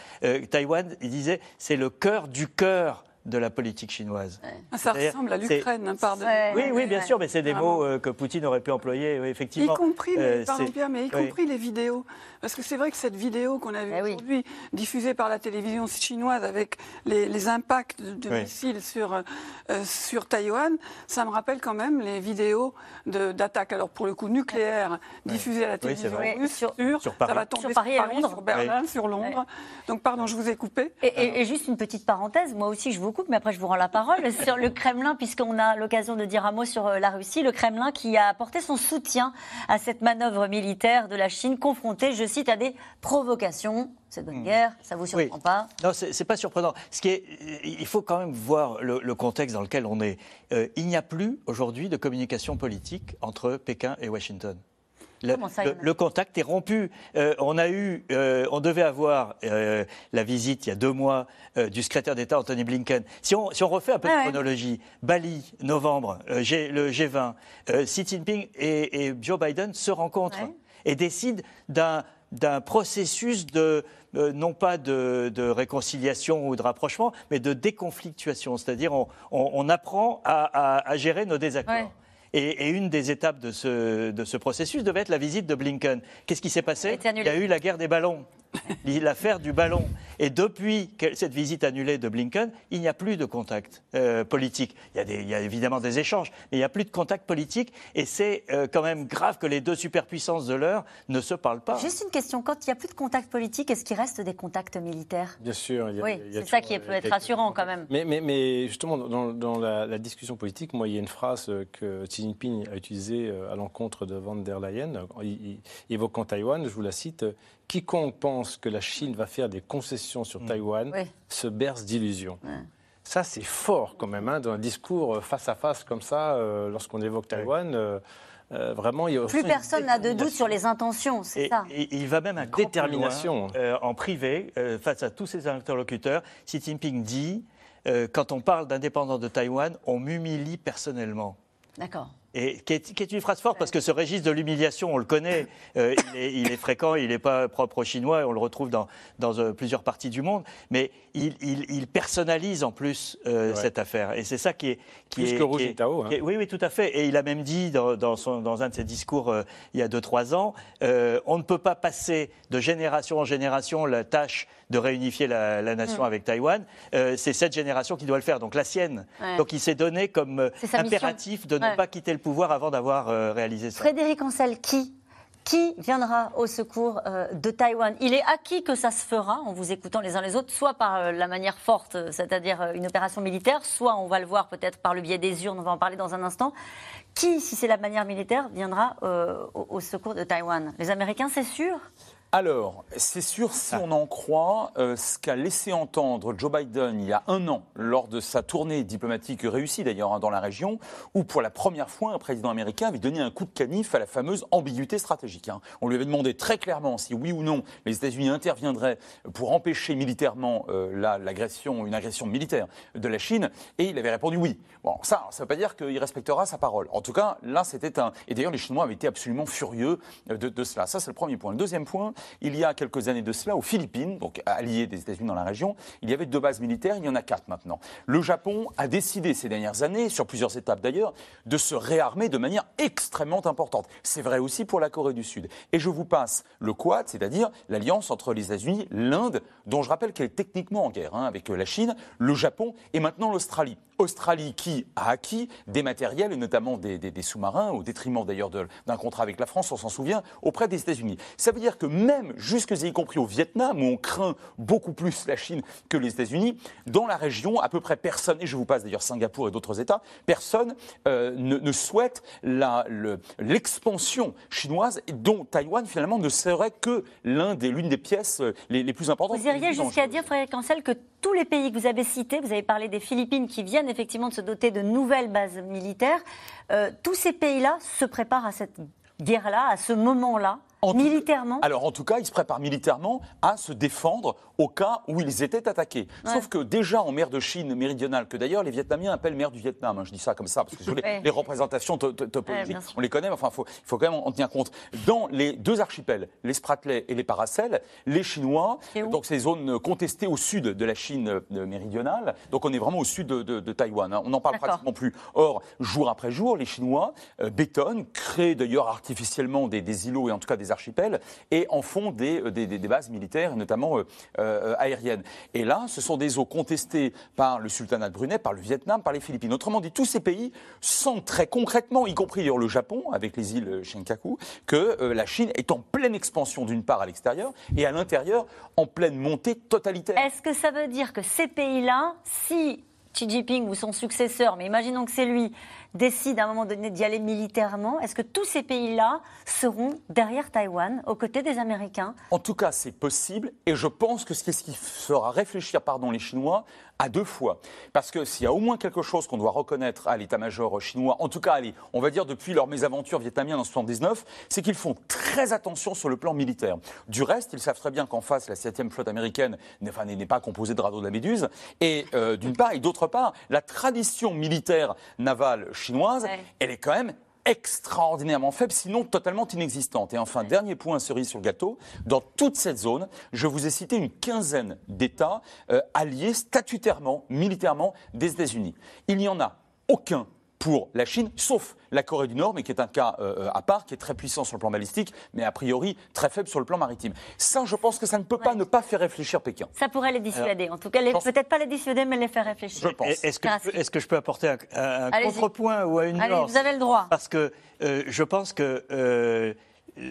[SPEAKER 5] Taïwan, il disait, c'est le cœur du cœur de la politique chinoise.
[SPEAKER 4] Ah, ça ressemble à l'Ukraine, pardon.
[SPEAKER 5] Oui, oui, bien sûr, mais c'est des mots euh, que Poutine aurait pu employer, effectivement.
[SPEAKER 4] Y compris, les, euh, mais y compris les vidéos. Parce que c'est vrai que cette vidéo qu'on a vue eh aujourd'hui, diffusée par la télévision chinoise avec les, impacts de, missiles sur, euh, sur Taïwan, ça me rappelle quand même les vidéos d'attaques, alors pour le coup nucléaires, diffusées à la télévision russe sur,
[SPEAKER 1] Paris. ça va tomber sur Paris, Londres.
[SPEAKER 4] sur Berlin, sur Londres. Donc pardon, je vous ai coupé.
[SPEAKER 1] Et, et, juste une petite parenthèse, moi aussi je vous mais après je vous rends la parole, sur le Kremlin, puisqu'on a l'occasion de dire un mot sur euh, la Russie, le Kremlin qui a apporté son soutien à cette manœuvre militaire de la Chine, confrontée, je cite, à des provocations. C'est une hmm. guerre, ça vous surprend pas?
[SPEAKER 5] Non, c'est pas surprenant. Ce qui est, il faut quand même voir le, contexte dans lequel on est. Euh, il n'y a plus aujourd'hui de communication politique entre Pékin et Washington. Le, contact est rompu. Euh, on a eu, euh, on devait avoir euh, la visite il y a deux mois du secrétaire d'État Anthony Blinken. Si on, si on refait un peu de ah chronologie, Bali, novembre, le G20, Xi Jinping et, Joe Biden se rencontrent et décident d'un processus de non pas de, réconciliation ou de rapprochement, mais de déconflictuation. C'est-à-dire on, on, apprend à, à, gérer nos désaccords. Et, une des étapes de ce, de ce processus devait être la visite de Blinken. Qu'est-ce qui s'est passé? Il y a eu la guerre des ballons. l'affaire du ballon. Et depuis cette visite annulée de Blinken, il n'y a plus de contact euh, politique. Il y, a des, il y, a évidemment des échanges, mais il n'y a plus de contact politique. Et c'est euh, quand même grave que les deux superpuissances de l'heure ne se parlent pas.
[SPEAKER 1] Juste une question. Quand il n'y a plus de contact politique, est-ce qu'il reste des contacts militaires?
[SPEAKER 2] Bien sûr.
[SPEAKER 1] Il y a, oui, c'est ça qui peut être rassurant quand même.
[SPEAKER 2] Mais, mais, mais justement, dans, la, discussion politique, moi, il y a une phrase que Xi Jinping a utilisée euh, à l'encontre de Van der Leyen, évoquant Taïwan, je vous la cite quiconque pense que la Chine va faire des concessions sur mm. Taïwan se berce d'illusions. Ça, c'est fort quand même, hein, dans un discours euh, face à face comme ça, euh, lorsqu'on évoque Taïwan. Euh, vraiment, il
[SPEAKER 1] plus personne n'a de doute sur les intentions, c'est ça.
[SPEAKER 5] Et il va même à détermination en privé face à tous ses interlocuteurs. Xi Jinping dit euh, quand on parle d'indépendance de Taïwan, on m'humilie personnellement.
[SPEAKER 1] D'accord.
[SPEAKER 5] Et qui est, une phrase forte parce que ce registre de l'humiliation, on le connaît, euh, il, est, fréquent, il n'est pas propre aux Chinois, on le retrouve dans, euh, plusieurs parties du monde, mais il, personnalise en plus euh, cette affaire. Et c'est ça qui est.
[SPEAKER 2] Qui plus est, que hein.
[SPEAKER 5] oui, oui, tout à fait. Et il a même dit dans, son, dans un de ses discours il y a 2-3 ans on ne peut pas passer de génération en génération la tâche de réunifier la, nation mm. avec Taïwan. c'est cette génération qui doit le faire, donc la sienne. Donc il s'est donné comme impératif de ne pas quitter pouvoir avant d'avoir euh, réalisé ça.
[SPEAKER 1] Frédéric Ancel, qui qui viendra au secours euh, de Taïwan? Il est acquis que ça se fera en vous écoutant les uns les autres, soit par euh, la manière forte, c'est-à-dire une opération militaire, soit on va le voir peut-être par le biais des urnes, on va en parler dans un instant. Qui, si c'est la manière militaire, viendra au, secours de Taïwan? Les Américains, c'est sûr?
[SPEAKER 3] Alors, c'est sûr, si on en croit euh, ce qu'a laissé entendre Joe Biden il y a un an, lors de sa tournée diplomatique réussie d'ailleurs hein, dans la région, où pour la première fois un président américain avait donné un coup de canif à la fameuse ambiguïté stratégique. Hein. On lui avait demandé très clairement si oui ou non les États-Unis interviendraient pour empêcher militairement euh, l'agression, une agression militaire de la Chine, et il avait répondu oui. Bon, ça, ça ne veut pas dire qu'il respectera sa parole. En tout cas, là, c'était un. Et d'ailleurs, les Chinois avaient été absolument furieux de, de cela. Ça, c'est le premier point. Le deuxième point, il y a quelques années de cela, aux Philippines, donc alliés des États-Unis dans la région, il y avait deux bases militaires, il y en a quatre maintenant. Le Japon a décidé ces dernières années, sur plusieurs étapes d'ailleurs, de se réarmer de manière extrêmement importante. C'est vrai aussi pour la Corée du Sud. Et je vous passe le Quad, c'est-à-dire l'alliance entre les États-Unis, l'Inde, dont je rappelle qu'elle est techniquement en guerre hein, avec la Chine, le Japon et maintenant l'Australie. Australie qui a acquis des matériels, et notamment des, sous-marins, au détriment d'ailleurs d'un contrat avec la France, on s'en souvient, auprès des États-Unis. Ça veut dire que même, jusque y compris au Vietnam, où on craint beaucoup plus la Chine que les États-Unis, dans la région, à peu près personne, et je vous passe d'ailleurs Singapour et d'autres États, personne euh, ne, souhaite l'expansion chinoise, dont Taïwan finalement ne serait que l'une des, des pièces euh, les, plus importantes.
[SPEAKER 1] Vous iriez jusqu'à dire, Frédéric Cancel, que tous les pays que vous avez cités, vous avez parlé des Philippines qui viennent effectivement de se doter de nouvelles bases militaires, euh, tous ces pays-là se préparent à cette guerre-là, à ce moment-là militairement
[SPEAKER 3] Alors en tout cas, ils se préparent militairement à se défendre au cas où ils étaient attaqués. Sauf que déjà en mer de Chine méridionale, que d'ailleurs les Vietnamiens appellent mer du Vietnam, hein, je dis ça comme ça, parce que les, représentations topologiques, on les connaît, mais enfin, il faut, quand même en tenir compte. Dans les deux archipels, les Spratleys et les Paracels, les Chinois, donc ces zones contestées au sud de la Chine euh, méridionale, donc on est vraiment au sud de, Taïwan, hein. on n'en parle pratiquement plus. Or, jour après jour, les Chinois euh, bétonnent, créent d'ailleurs artificiellement des, des îlots et en tout cas des archipels et en font des, euh, des, bases militaires, notamment euh, euh, aériennes. Et là, ce sont des eaux contestées par le sultanat de Brunei, par le Vietnam, par les Philippines. Autrement dit, tous ces pays sentent très concrètement, y compris le Japon, avec les îles Shenkaku, que la Chine est en pleine expansion d'une part à l'extérieur et à l'intérieur en pleine montée totalitaire.
[SPEAKER 1] Est-ce que ça veut dire que ces pays-là, si Xi Jinping ou son successeur, mais imaginons que c'est lui, décide à un moment donné d'y aller militairement, est-ce que tous ces pays-là seront derrière Taïwan, aux côtés des Américains?
[SPEAKER 3] En tout cas, c'est possible, et je pense que ce qui fera réfléchir les Chinois à deux fois. Parce que s'il y a au moins quelque chose qu'on doit reconnaître à l'état-major chinois, en tout cas, allez, on va dire depuis leur mésaventure vietnamienne en 79, c'est qu'ils font très attention sur le plan militaire. Du reste, ils savent très bien qu'en face, la 7e flotte américaine n'est pas composée de radeaux de la Méduse, et euh, d'une part, et d'autre part, la tradition militaire navale chinoise, elle est quand même extraordinairement faible, sinon totalement inexistante. Et enfin, dernier point cerise sur le gâteau, dans toute cette zone, je vous ai cité une quinzaine d'États euh, alliés statutairement, militairement des États-Unis. Il n'y en a aucun pour la Chine, sauf la Corée du Nord, mais qui est un cas euh, à part, qui est très puissant sur le plan balistique, mais a priori très faible sur le plan maritime. Ça, je pense que ça ne peut pas ne pas faire réfléchir Pékin.
[SPEAKER 1] Ça pourrait les dissuader, en tout cas, peut-être pas les dissuader, mais les faire réfléchir.
[SPEAKER 5] Je pense. Est-ce que, je peux apporter un, contrepoint ou une
[SPEAKER 1] Allez, Vous avez le droit.
[SPEAKER 5] Parce que euh, je pense que euh,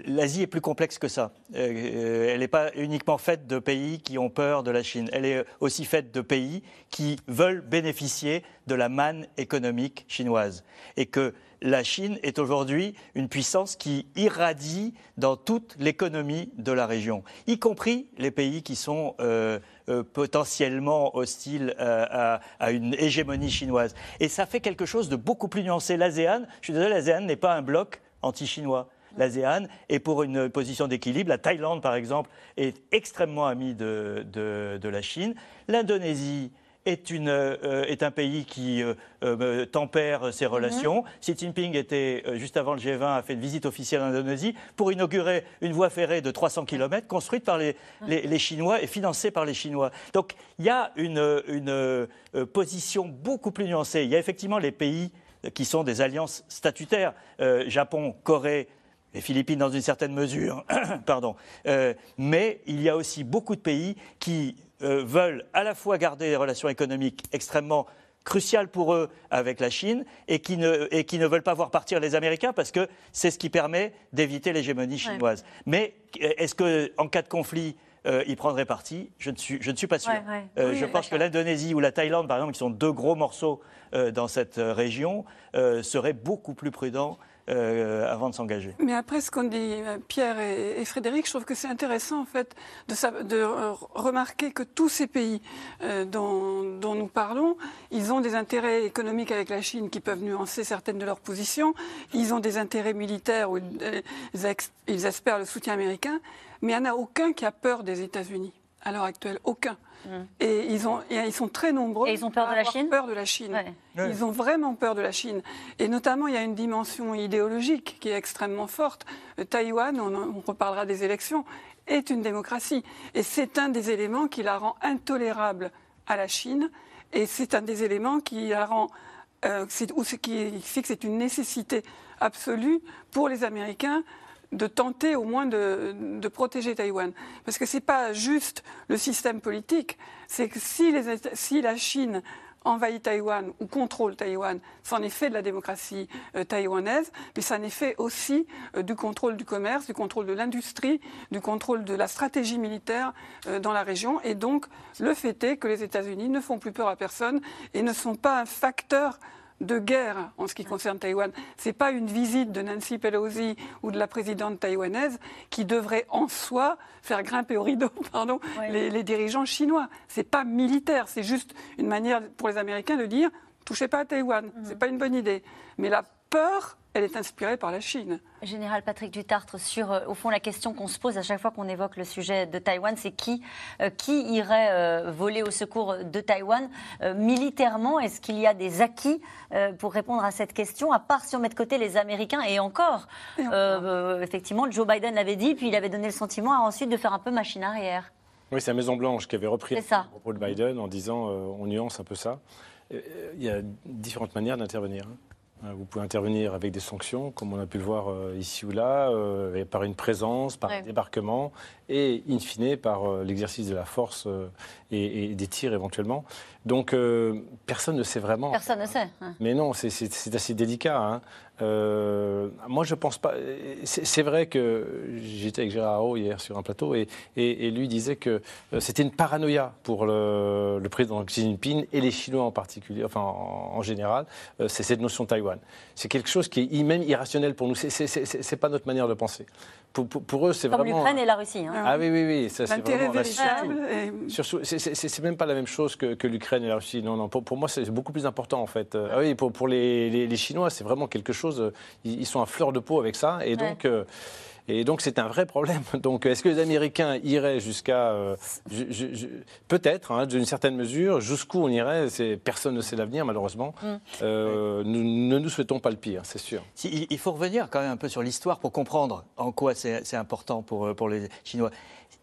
[SPEAKER 5] l'Asie est plus complexe que ça. Euh, elle n'est pas uniquement faite de pays qui ont peur de la Chine. Elle est aussi faite de pays qui veulent bénéficier de la manne économique chinoise. Et que la Chine est aujourd'hui une puissance qui irradie dans toute l'économie de la région, y compris les pays qui sont euh, euh, potentiellement hostiles à, à, une hégémonie chinoise. Et ça fait quelque chose de beaucoup plus nuancé. L'ASEAN, je suis désolé, l'ASEAN n'est pas un bloc anti-chinois l'ASEAN est pour une position d'équilibre. La Thaïlande, par exemple, est extrêmement amie de, de, la Chine. L'Indonésie est, une, euh, est un pays qui euh, euh, tempère ses relations. Xi Jinping était, juste avant le G20, a fait une visite officielle en Indonésie pour inaugurer une voie ferrée de 300 km construite par les, les, Chinois et financée par les Chinois. Donc il y a une, une position beaucoup plus nuancée. Il y a effectivement les pays qui sont des alliances statutaires. Japon, Corée, les Philippines dans une certaine mesure, pardon. mais il y a aussi beaucoup de pays qui euh, veulent à la fois garder des relations économiques extrêmement cruciales pour eux avec la Chine et qui ne, et qui ne veulent pas voir partir les Américains parce que c'est ce qui permet d'éviter l'hégémonie chinoise. Mais euh, est-ce qu'en cas de conflit, euh, ils prendraient parti? Je ne, suis, je ne suis pas sûr. je pense que l'Indonésie ou la Thaïlande, par exemple, qui sont deux gros morceaux dans cette région, seraient beaucoup plus prudents euh, avant de s'engager.
[SPEAKER 4] Mais après ce qu'ont dit euh, Pierre et, Frédéric, je trouve que c'est intéressant en fait de, de, remarquer que tous ces pays euh, dont, dont, nous parlons, ils ont des intérêts économiques avec la Chine qui peuvent nuancer certaines de leurs positions. Ils ont des intérêts militaires où ils, espèrent le soutien américain, mais il n'y en a aucun qui a peur des États-Unis à l'heure actuelle, aucun. Mm. Et ils, ont, ils sont très nombreux.
[SPEAKER 1] Et ils ont peur de la Chine
[SPEAKER 4] peur de la Chine. Ils ont vraiment peur de la Chine. Et notamment, il y a une dimension idéologique qui est extrêmement forte. Taïwan, on, reparlera des élections, est une démocratie. Et c'est un des éléments qui la rend intolérable à la Chine. Et c'est un des éléments qui la rend. Euh, ou qui fait que c'est une nécessité absolue pour les Américains de tenter au moins de, protéger Taïwan. Parce que ce n'est pas juste le système politique, c'est que si, la Chine envahit Taïwan ou contrôle Taïwan, c'en est fait de la démocratie euh, taïwanaise, mais ça en est fait aussi euh, du contrôle du commerce, du contrôle de l'industrie, du contrôle de la stratégie militaire euh, dans la région. Et donc, le fait est que les États-Unis ne font plus peur à personne et ne sont pas un facteur de guerre en ce qui concerne Taïwan. Ce n'est pas une visite de Nancy Pelosi ou de la présidente taïwanaise qui devrait en soi faire grimper au rideau pardon, les, dirigeants chinois. Ce n'est pas militaire, c'est juste une manière pour les Américains de dire touchez pas à Taïwan, ce n'est pas une bonne idée. Mais la peur elle est inspirée par la Chine.
[SPEAKER 1] Général Patrick Dutartre, sur euh, au fond la question qu'on se pose à chaque fois qu'on évoque le sujet de Taïwan, c'est qui, euh, qui irait euh, voler au secours de Taïwan militairement? Est-ce qu'il y a des acquis pour répondre à cette question, à part si on met de côté les Américains et encore, effectivement, Joe Biden l'avait dit, puis il avait donné le sentiment ensuite de faire un peu machine arrière.
[SPEAKER 2] Oui, c'est la Maison Blanche qui avait repris le propos de Biden en disant on nuance un peu ça. Il y a différentes manières d'intervenir. Euh, vous pouvez intervenir avec des sanctions, comme on a pu le voir euh, ici ou là, euh, par une présence, par un débarquement, et in fine par l'exercice de la force et, des tirs éventuellement. Donc personne ne sait vraiment.
[SPEAKER 1] Personne ne sait.
[SPEAKER 2] Hein. Mais non, c'est assez délicat. Hein. Euh, moi, je pense pas. C'est vrai que j'étais avec Gérard Haro hier sur un plateau et, et, lui disait que euh, c'était une paranoïa pour le, président Xi Jinping et les Chinois en particulier, enfin en, général. Euh, c'est cette notion de Taïwan. C'est quelque chose qui est même irrationnel pour nous. C'est pas notre manière de penser. Pour, eux, c'est vraiment.
[SPEAKER 1] Comme l'Ukraine et la Russie. Hein.
[SPEAKER 2] Ah oui, oui, oui. C'est
[SPEAKER 4] vraiment véritable.
[SPEAKER 2] C'est même pas la même chose que, l'Ukraine et la Russie. Non, non. Pour, moi, c'est beaucoup plus important en fait. Ah oui, pour, pour les, les Chinois, c'est vraiment quelque chose ils sont à fleur de peau avec ça. Et donc. Euh, et donc c'est un vrai problème. Donc est-ce que les Américains iraient jusqu'à euh, peut-être hein, d'une certaine mesure jusqu'où on irait Personne ne sait l'avenir malheureusement. Mm. nous ne nous souhaitons pas le pire, c'est sûr.
[SPEAKER 5] il faut revenir quand même un peu sur l'histoire pour comprendre en quoi c'est important pour, pour les Chinois.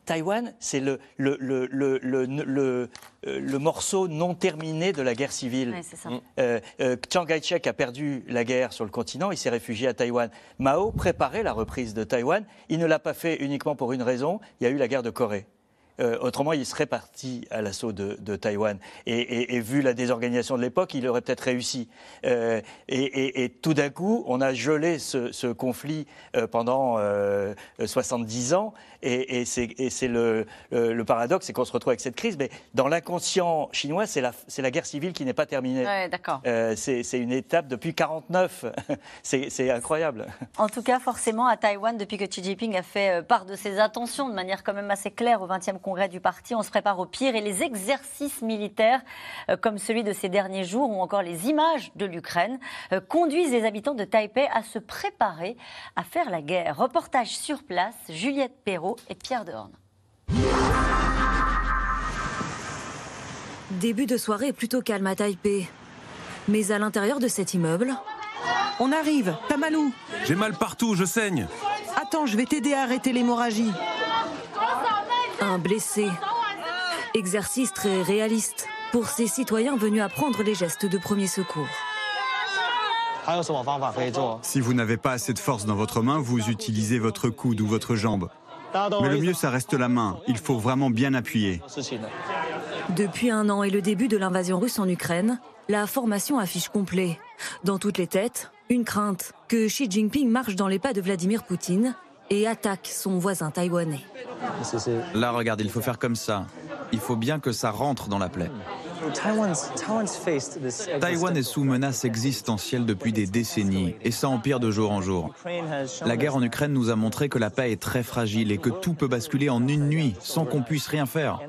[SPEAKER 5] Taïwan, c'est le, le, le, le, le, morceau non terminé de la guerre civile. Mm. Euh, euh, Chiang Kai-shek a perdu la guerre sur le continent, il s'est réfugié à Taïwan. Mao préparait la reprise de Taïwan. Il ne l'a pas fait uniquement pour une raison, il y a eu la guerre de Corée. Euh, autrement, il serait parti à l'assaut de, Taïwan. Et, vu la désorganisation de l'époque, il aurait peut-être réussi. Euh, et, tout d'un coup, on a gelé ce, conflit euh, pendant 70 ans. Et, c'est le, le, paradoxe, c'est qu'on se retrouve avec cette crise. Mais dans l'inconscient chinois, c'est la, la, guerre civile qui n'est pas terminée.
[SPEAKER 1] Ouais, d'accord.
[SPEAKER 5] c'est une étape depuis 49. c'est incroyable.
[SPEAKER 1] En tout cas, forcément, à Taïwan, depuis que Xi Jinping a fait part de ses intentions de manière quand même assez claire au XXe congrès du parti. On se prépare au pire et les exercices militaires, euh, comme celui de ces derniers jours, ou encore les images de l'Ukraine, euh, conduisent les habitants de Taipei à se préparer à faire la guerre. Reportage sur place, Juliette Perrault et Pierre Dehorne.
[SPEAKER 10] Début de soirée plutôt calme à Taipei. Mais à l'intérieur de cet immeuble...
[SPEAKER 9] On arrive, Tamalou
[SPEAKER 11] J'ai mal partout, je saigne.
[SPEAKER 9] Attends, je vais t'aider à arrêter l'hémorragie.
[SPEAKER 10] Un blessé. Exercice très réaliste pour ces citoyens venus apprendre les gestes de premier secours.
[SPEAKER 8] Si vous n'avez pas assez de force dans votre main, vous utilisez votre coude ou votre jambe. Mais le mieux, ça reste la main. Il faut vraiment bien appuyer.
[SPEAKER 10] Depuis un an et le début de l'invasion russe en Ukraine, la formation affiche complet. Dans toutes les têtes, une crainte que Xi Jinping marche dans les pas de Vladimir Poutine et attaque son voisin taïwanais.
[SPEAKER 12] Là, regarde, il faut faire comme ça. Il faut bien que ça rentre dans la plaie. Taïwan est sous menace existentielle depuis des décennies et ça empire de jour en jour. La guerre en Ukraine nous a montré que la paix est très fragile et que tout peut basculer en une nuit sans qu'on puisse rien faire.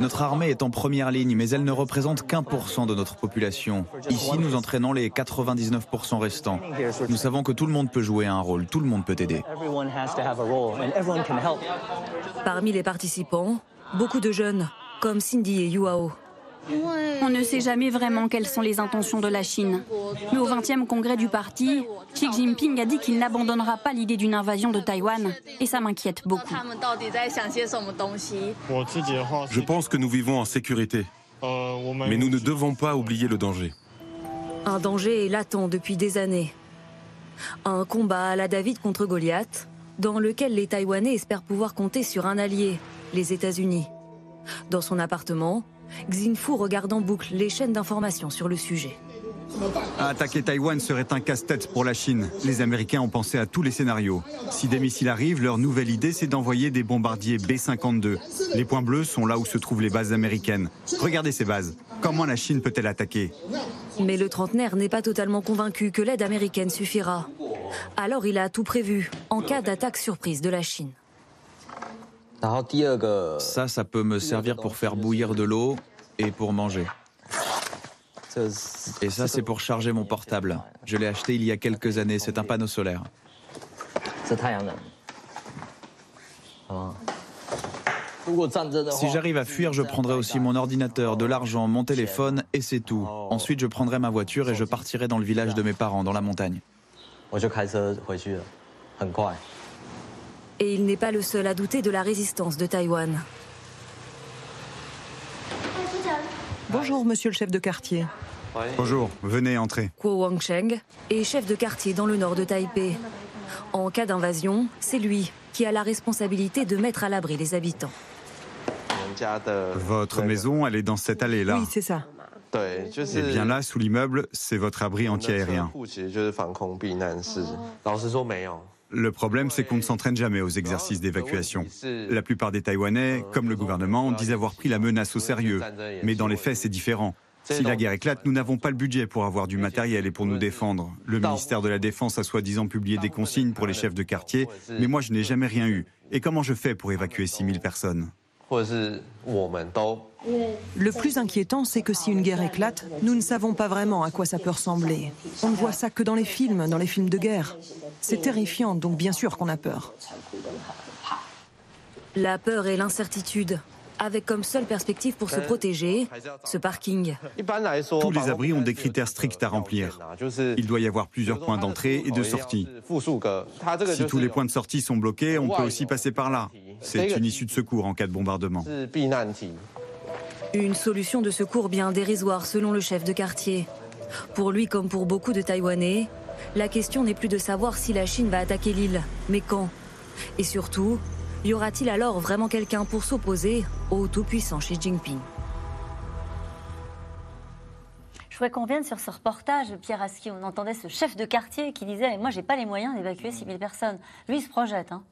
[SPEAKER 12] Notre armée est en première ligne, mais elle ne représente qu'un pour cent de notre population. Ici, nous entraînons les 99% restants. Nous savons que tout le monde peut jouer un rôle, tout le monde peut aider.
[SPEAKER 10] Parmi les participants, beaucoup de jeunes comme Cindy et Yuao.
[SPEAKER 7] On ne sait jamais vraiment quelles sont les intentions de la Chine. Mais au 20e congrès du parti, Xi Jinping a dit qu'il n'abandonnera pas l'idée d'une invasion de Taïwan, et ça m'inquiète beaucoup.
[SPEAKER 11] Je pense que nous vivons en sécurité. Mais nous ne devons pas oublier le danger.
[SPEAKER 10] Un danger est latent depuis des années. Un combat à la David contre Goliath, dans lequel les Taïwanais espèrent pouvoir compter sur un allié, les États-Unis. Dans son appartement, Xinfu regarde en boucle les chaînes d'information sur le sujet.
[SPEAKER 8] Attaquer Taïwan serait un casse-tête pour la Chine. Les Américains ont pensé à tous les scénarios. Si des missiles arrivent, leur nouvelle idée, c'est d'envoyer des bombardiers B-52. Les points bleus sont là où se trouvent les bases américaines. Regardez ces bases. Comment la Chine peut-elle attaquer
[SPEAKER 10] Mais le trentenaire n'est pas totalement convaincu que l'aide américaine suffira. Alors il a tout prévu, en cas d'attaque surprise de la Chine.
[SPEAKER 12] Ça, ça peut me servir pour faire bouillir de l'eau et pour manger. Et ça, c'est pour charger mon portable. Je l'ai acheté il y a quelques années, c'est un panneau solaire. Si j'arrive à fuir, je prendrai aussi mon ordinateur, de l'argent, mon téléphone et c'est tout. Ensuite, je prendrai ma voiture et je partirai dans le village de mes parents, dans la montagne.
[SPEAKER 10] Et il n'est pas le seul à douter de la résistance de Taïwan.
[SPEAKER 9] Bonjour, monsieur le chef de quartier.
[SPEAKER 8] Bonjour, venez entrer.
[SPEAKER 10] Kuo Wangcheng est chef de quartier dans le nord de Taipei. En cas d'invasion, c'est lui qui a la responsabilité de mettre à l'abri les habitants.
[SPEAKER 8] Votre maison, elle est dans cette allée-là.
[SPEAKER 9] Oui, c'est ça.
[SPEAKER 8] Et bien là, sous l'immeuble, c'est votre abri anti-aérien. Le problème, c'est qu'on ne s'entraîne jamais aux exercices d'évacuation. La plupart des Taïwanais, comme le gouvernement, disent avoir pris la menace au sérieux. Mais dans les faits, c'est différent. Si la guerre éclate, nous n'avons pas le budget pour avoir du matériel et pour nous défendre. Le ministère de la Défense a soi-disant publié des consignes pour les chefs de quartier, mais moi je n'ai jamais rien eu. Et comment je fais pour évacuer 6000 personnes?
[SPEAKER 9] Le plus inquiétant, c'est que si une guerre éclate, nous ne savons pas vraiment à quoi ça peut ressembler. On ne voit ça que dans les films, dans les films de guerre. C'est terrifiant, donc bien sûr qu'on a peur.
[SPEAKER 10] La peur et l'incertitude, avec comme seule perspective pour se protéger, ce parking.
[SPEAKER 8] Tous les abris ont des critères stricts à remplir. Il doit y avoir plusieurs points d'entrée et de sortie. Si tous les points de sortie sont bloqués, on peut aussi passer par là. C'est une issue de secours en cas de bombardement.
[SPEAKER 10] Une solution de secours bien dérisoire selon le chef de quartier. Pour lui comme pour beaucoup de Taïwanais, la question n'est plus de savoir si la Chine va attaquer l'île, mais quand. Et surtout, y aura-t-il alors vraiment quelqu'un pour s'opposer au tout-puissant Xi Jinping?
[SPEAKER 1] Je voudrais qu'on revienne sur ce reportage Pierre Aski. On entendait ce chef de quartier qui disait Moi, j'ai pas les moyens d'évacuer 6000 personnes. Lui, il se projette. Hein.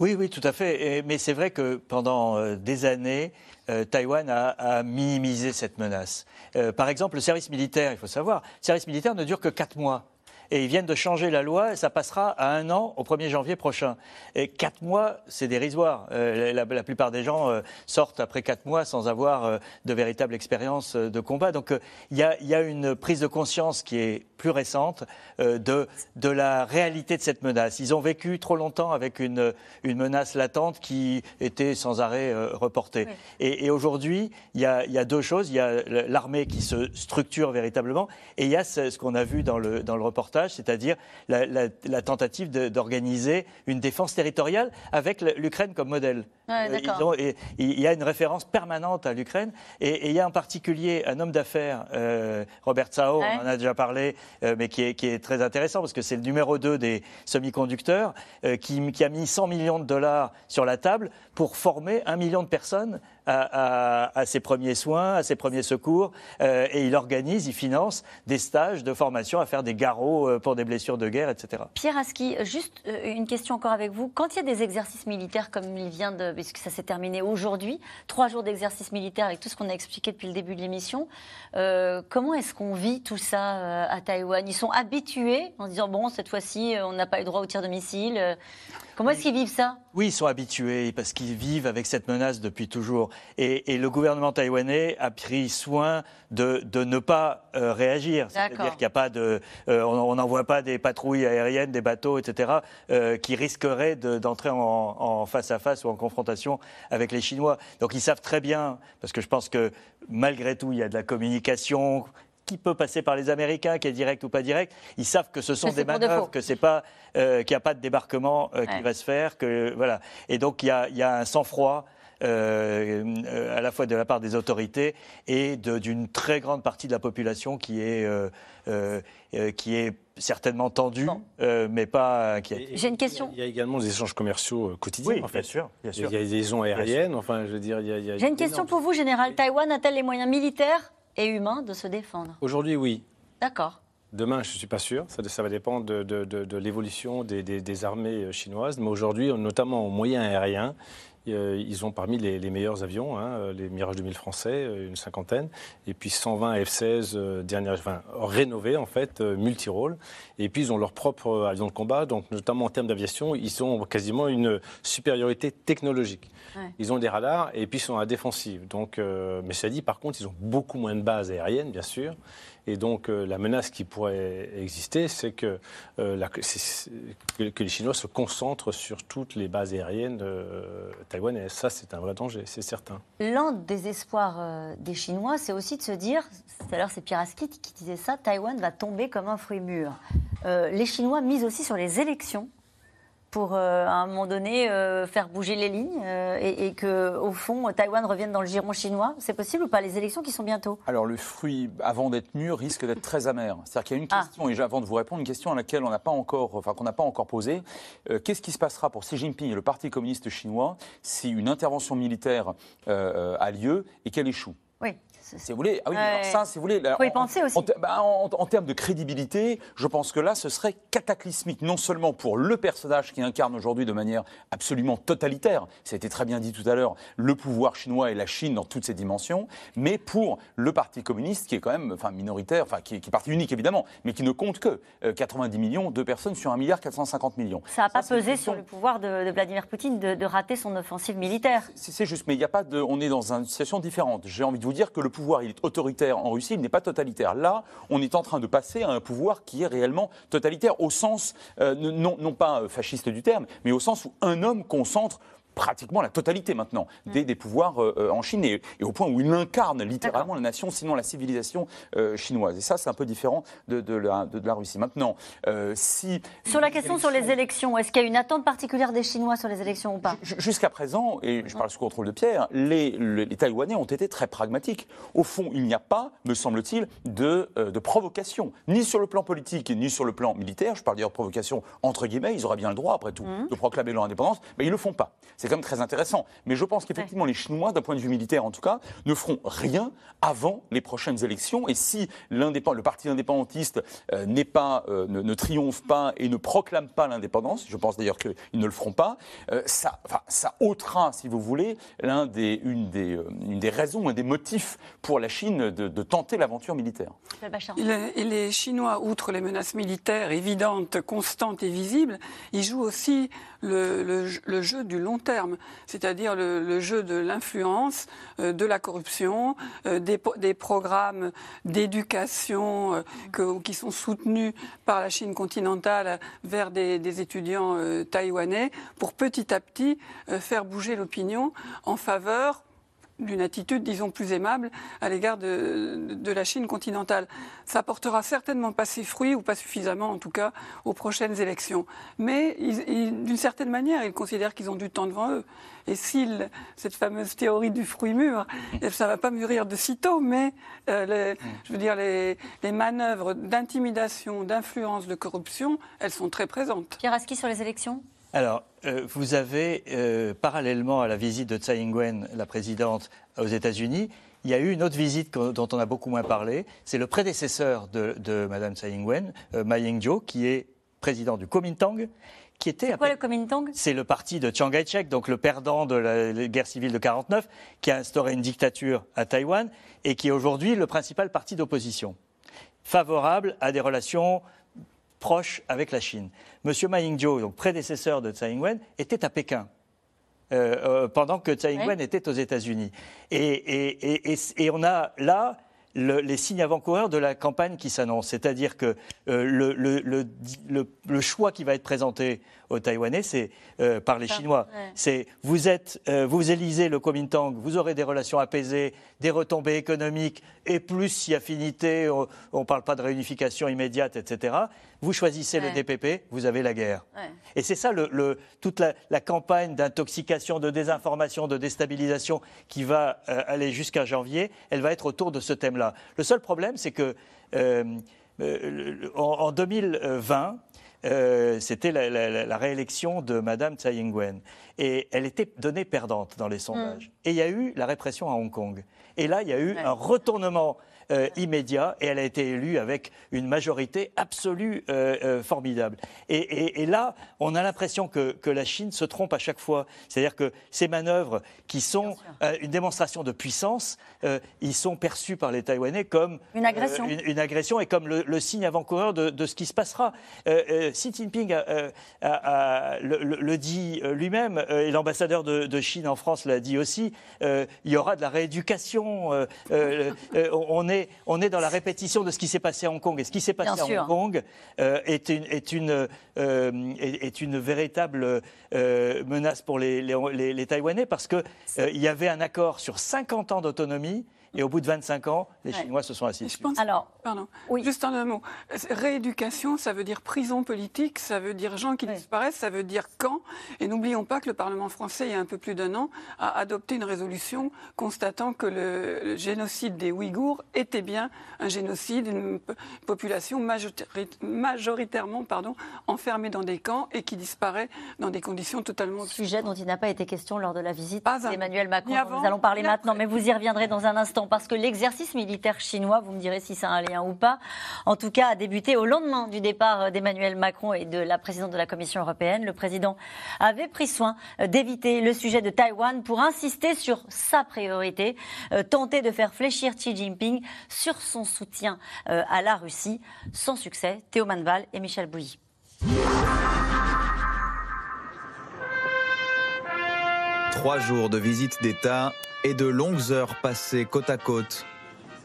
[SPEAKER 5] Oui, oui, tout à fait. mais c'est vrai que pendant euh, des années, euh, Taïwan a, minimisé cette menace. Euh, par exemple, le service militaire, il faut savoir, le service militaire ne dure que 4 mois. Et ils viennent de changer la loi, et ça passera à un an au 1er janvier prochain. Et quatre mois, c'est dérisoire. Euh, la, plupart des gens euh, sortent après quatre mois sans avoir euh, de véritable expérience de combat. Donc il y, a, une prise de conscience qui est plus récente de, de la réalité de cette menace. Ils ont vécu trop longtemps avec une, une menace latente qui était sans arrêt reportée. Et, aujourd'hui, il y, a, il y a deux choses. Il y a l'armée qui se structure véritablement, et il y a ce, qu'on a vu dans le, dans le reportage, c'est-à-dire la, la, tentative d'organiser une défense territoriale avec l'Ukraine comme modèle.
[SPEAKER 1] Euh,
[SPEAKER 5] et, il y a une référence permanente à l'Ukraine, et, il y a en particulier un homme d'affaires, euh, Robert Sao, on en a déjà parlé, euh, mais qui est, qui est, très intéressant parce que c'est le numéro 2 des semi-conducteurs, qui, qui a mis 100 millions de dollars sur la table pour former un million de personnes à, ses premiers soins, à ses premiers secours, euh, et il organise, il finance des stages de formation à faire des garrots euh, pour des blessures de guerre, etc.
[SPEAKER 1] Pierre Aski, juste euh, une question encore avec vous. Quand il y a des exercices militaires comme il vient de, puisque ça s'est terminé aujourd'hui, trois jours d'exercices militaires avec tout ce qu'on a expliqué depuis le début de l'émission, comment est-ce qu'on vit tout ça à Taïwan? Ils sont habitués en se disant bon cette fois-ci on n'a pas eu droit au tir de missiles. Comment est-ce qu'ils vivent ça?
[SPEAKER 5] Oui, ils sont habitués parce qu'ils vivent avec cette menace depuis toujours. Et, le gouvernement taïwanais a pris soin de, ne pas euh, réagir. C'est-à-dire qu'il n'y a pas de, euh, on n'envoie pas des patrouilles aériennes, des bateaux, etc., euh, qui risqueraient d'entrer en, face à face ou en confrontation avec les Chinois. Donc ils savent très bien, parce que je pense que malgré tout, il y a de la communication qui peut passer par les Américains, qui est direct ou pas direct. Ils savent que ce sont des manœuvres, que c'est pas, qu'il n'y a pas de débarquement qui va se faire, que voilà. Et donc il y a, y a un sang-froid. Euh, à la fois de la part des autorités et d'une très grande partie de la population qui est, euh, euh, qui est certainement tendue, mais pas inquiète.
[SPEAKER 1] J'ai une question.
[SPEAKER 2] Il y a également des échanges commerciaux quotidiens.
[SPEAKER 5] Oui, en fait. bien sûr.
[SPEAKER 2] Il y a des liaisons aériennes. Enfin, je veux dire,
[SPEAKER 1] J'ai une question pour vous, général. Taïwan a-t-elle les moyens militaires et humains de se défendre?
[SPEAKER 2] Aujourd'hui, oui.
[SPEAKER 1] D'accord.
[SPEAKER 2] Demain, je ne suis pas sûr. Ça, ça va dépendre de, de, de, l'évolution des, des, des, armées chinoises. Mais aujourd'hui, notamment en moyens aériens, euh, ils ont parmi les, meilleurs avions, hein, euh, les Mirage 2000 français, euh, une cinquantaine, et puis 120 F-16 dernière, enfin, rénovés en fait. Et puis ils ont leur propre avion de combat, donc notamment en termes d'aviation, ils ont quasiment une supériorité technologique. Ils ont des radars et puis ils sont à la défensive. Donc, mais ça dit, par contre, ils ont beaucoup moins de bases aériennes, bien sûr. Et donc euh, la menace qui pourrait exister, c'est que, euh, les Chinois se concentrent sur toutes les bases aériennes euh, taïwanaises. Ça, c'est un vrai danger, c'est certain.
[SPEAKER 1] L'un des espoirs des Chinois, c'est aussi de se dire, tout à l'heure c'est Pierre Askit qui disait ça, Taïwan va tomber comme un fruit mûr. les Chinois misent aussi sur les élections pour, euh, à un moment donné, euh, faire bouger les lignes euh, et, et, que, au fond, Taïwan revienne dans le giron chinois C'est possible ou pas Les élections qui sont bientôt?
[SPEAKER 3] Alors, le fruit, avant d'être mûr, risque d'être très amer. C'est-à-dire qu'il y a une ah. question, et avant de vous répondre, une question à laquelle on n'a pas encore, enfin, qu'on n'a pas encore posée. Qu'est-ce qui se passera pour Xi Jinping et le Parti communiste chinois si une intervention militaire a lieu et qu'elle échoue? Si vous voulez, ah oui, ça, si vous voulez,
[SPEAKER 1] faut y penser aussi.
[SPEAKER 3] Bah, en, termes de crédibilité, je pense que là, ce serait cataclysmique, non seulement pour le personnage qui incarne aujourd'hui de manière absolument totalitaire, ça a été très bien dit tout à l'heure, le pouvoir chinois et la Chine dans toutes ses dimensions, mais pour le Parti communiste qui est quand même, enfin minoritaire, enfin qui, est parti unique évidemment, mais qui ne compte que 90 euh, millions de personnes sur 1 milliard 450 millions.
[SPEAKER 1] Ça n'a pas pesé sur le pouvoir de, Vladimir Poutine de, de, rater son offensive militaire.
[SPEAKER 3] C'est juste, mais il n'y a pas de, on est dans une situation différente. J'ai envie de vous dire que le pouvoir il est autoritaire en Russie, il n'est pas totalitaire. Là, on est en train de passer à un pouvoir qui est réellement totalitaire, au sens, euh, non, non pas euh, fasciste du terme, mais au sens où un homme concentre pratiquement la totalité maintenant des, des pouvoirs euh, euh, en Chine et, au point où il incarne littéralement la nation, sinon la civilisation euh, chinoise. Et ça, c'est un peu différent de, de, la, de, la, Russie. Maintenant, si...
[SPEAKER 1] Sur la question sur les élections, est-ce qu'il y a une attente particulière des Chinois sur les élections ou pas?
[SPEAKER 3] Jusqu'à présent, et je parle sous contrôle de Pierre, les, les, Taïwanais ont été très pragmatiques. Au fond, il n'y a pas, me semble-t-il, de, provocation, ni sur le plan politique, ni sur le plan militaire. Je parle d'ailleurs de provocation entre guillemets, ils auraient bien le droit, après tout, mmh. de proclamer leur indépendance, mais ils ne le font pas. C'est quand même très intéressant. Mais je pense qu'effectivement, les Chinois, d'un point de vue militaire en tout cas, ne feront rien avant les prochaines élections. Et si le parti indépendantiste euh, n'est pas, euh, ne, triomphe pas et ne proclame pas l'indépendance, je pense d'ailleurs qu'ils ne le feront pas, euh, ça, ça ôtera, si vous voulez, l'un des, une, des, une des raisons, un des motifs pour la Chine de, tenter l'aventure militaire.
[SPEAKER 4] Et les Chinois, outre les menaces militaires évidentes, constantes et visibles, ils jouent aussi le, jeu du long terme, c'est-à-dire le, jeu de l'influence, euh, de la corruption, euh, des, programmes d'éducation euh, qui sont soutenus par la Chine continentale vers des, étudiants taïwanais pour petit à petit faire bouger l'opinion en faveur d'une attitude, disons, plus aimable à l'égard de, la Chine continentale. Ça portera certainement pas ses fruits, ou pas suffisamment en tout cas, aux prochaines élections. Mais d'une certaine manière, ils considèrent qu'ils ont du temps devant eux. Et si cette fameuse théorie du fruit mûr, ça ne va pas mûrir de sitôt, mais euh, je veux dire, les, manœuvres d'intimidation, d'influence, de corruption, elles sont très présentes.
[SPEAKER 1] Pierre Aski sur les élections?
[SPEAKER 5] Alors, euh, vous avez, euh, parallèlement à la visite de Tsai Ing-wen, la présidente, aux États-Unis, il y a eu une autre visite dont on a beaucoup moins parlé. C'est le prédécesseur de, de Mme Tsai Ing-wen, euh, Ma Ying-jeou, qui est président du Kuomintang. Qui était
[SPEAKER 1] c'est quoi le Kuomintang?
[SPEAKER 5] C'est le parti de Chiang Kai-shek, donc le perdant de la guerre civile de 49, qui a instauré une dictature à Taïwan et qui est aujourd'hui le principal parti d'opposition, favorable à des relations proche avec la Chine. Monsieur Ma Ying-jeou, donc prédécesseur de Tsai Ing-wen, était à Pékin. Euh, euh, pendant que Tsai Ing-wen était aux États-Unis. Et, on a là les signes avant-coureurs de la campagne qui s'annonce. C'est-à-dire que euh, le, choix qui va être présenté aux Taïwanais, c'est par les Chinois. C'est vous êtes, vous élisez le Kuomintang, vous aurez des relations apaisées, des retombées économiques et plus si affinité, on ne parle pas de réunification immédiate, etc. Vous choisissez le DPP, vous avez la guerre. Et c'est ça le, toute la, campagne d'intoxication, de désinformation, de déstabilisation qui va euh, aller jusqu'à janvier, elle va être autour de ce thème-là. Le seul problème, c'est que euh, euh, en, 2020, c'était la, réélection de Madame Tsai Ing-wen. Et elle était donnée perdante dans les sondages. Mm. Et il y a eu la répression à Hong Kong. Et là, il y a eu un retournement euh, immédiat et elle a été élue avec une majorité absolue euh, euh, formidable. Et, là, on a l'impression que, la Chine se trompe à chaque fois. C'est-à-dire que ces manœuvres qui sont une démonstration de puissance, ils sont perçus par les Taïwanais comme
[SPEAKER 1] une agression,
[SPEAKER 5] une, agression et comme le, signe avant-coureur de, ce qui se passera. Xi Jinping le, dit lui-même et l'ambassadeur de, de, Chine en France l'a dit aussi. il y aura de la rééducation. on est on est dans la répétition de ce qui s'est passé à Hong Kong. Et ce qui s'est passé à Hong Kong euh, est, une, est, une, euh, est, une véritable euh, menace pour les, les, les Taïwanais parce qu'il il y avait un accord sur 50 ans d'autonomie et au bout de 25 ans, les Chinois se sont assis.
[SPEAKER 4] Je pense, Alors, pardon, juste un mot. Rééducation, ça veut dire prison politique, ça veut dire gens qui disparaissent, ça veut dire quand. Et n'oublions pas que le Parlement français, il y a un peu plus d'un an, a adopté une résolution constatant que le, génocide des Ouïghours était bien un génocide, une population majoritairement pardon, enfermée dans des camps et qui disparaît dans des conditions totalement...
[SPEAKER 1] Sujet dont il n'a pas été question lors de la visite d'Emmanuel Macron. nous allons parler maintenant, mais vous y reviendrez dans un instant parce que l'exercice militaire chinois, vous me direz si c'est un lien ou pas, en tout cas a débuté au lendemain du départ d'Emmanuel Macron et de la présidente de la Commission européenne. Le président avait pris soin d'éviter le sujet de Taïwan pour insister sur sa priorité, euh, tenter de faire fléchir Xi Jinping sur son soutien euh, à la Russie. Sans succès, Théo Manval et Michel Bouilly.
[SPEAKER 12] Trois jours de visite d'État et de longues heures passées côte à côte.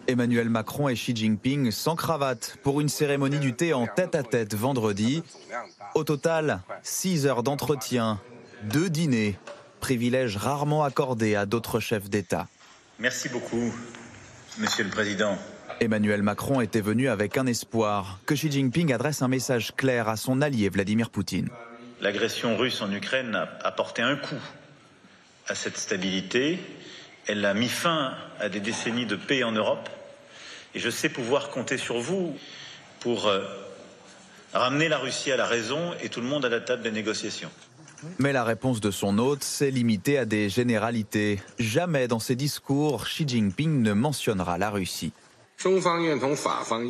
[SPEAKER 12] Emmanuel Macron et Xi Jinping sans cravate pour une cérémonie du thé en tête-à-tête vendredi. Au total, six heures d'entretien, deux dîners, privilège rarement accordé à d'autres chefs d'État.
[SPEAKER 13] Merci beaucoup, Monsieur le Président.
[SPEAKER 12] Emmanuel Macron était venu avec un espoir que Xi Jinping adresse un message clair à son allié Vladimir Poutine.
[SPEAKER 13] L'agression russe en Ukraine a porté un coup à cette stabilité elle a mis fin à des décennies de paix en Europe. Et je sais pouvoir compter sur vous pour euh, ramener la Russie à la raison et tout le monde à la table des négociations.
[SPEAKER 12] Mais la réponse de son hôte s'est limitée à des généralités. Jamais dans ses discours, Xi Jinping ne mentionnera la Russie.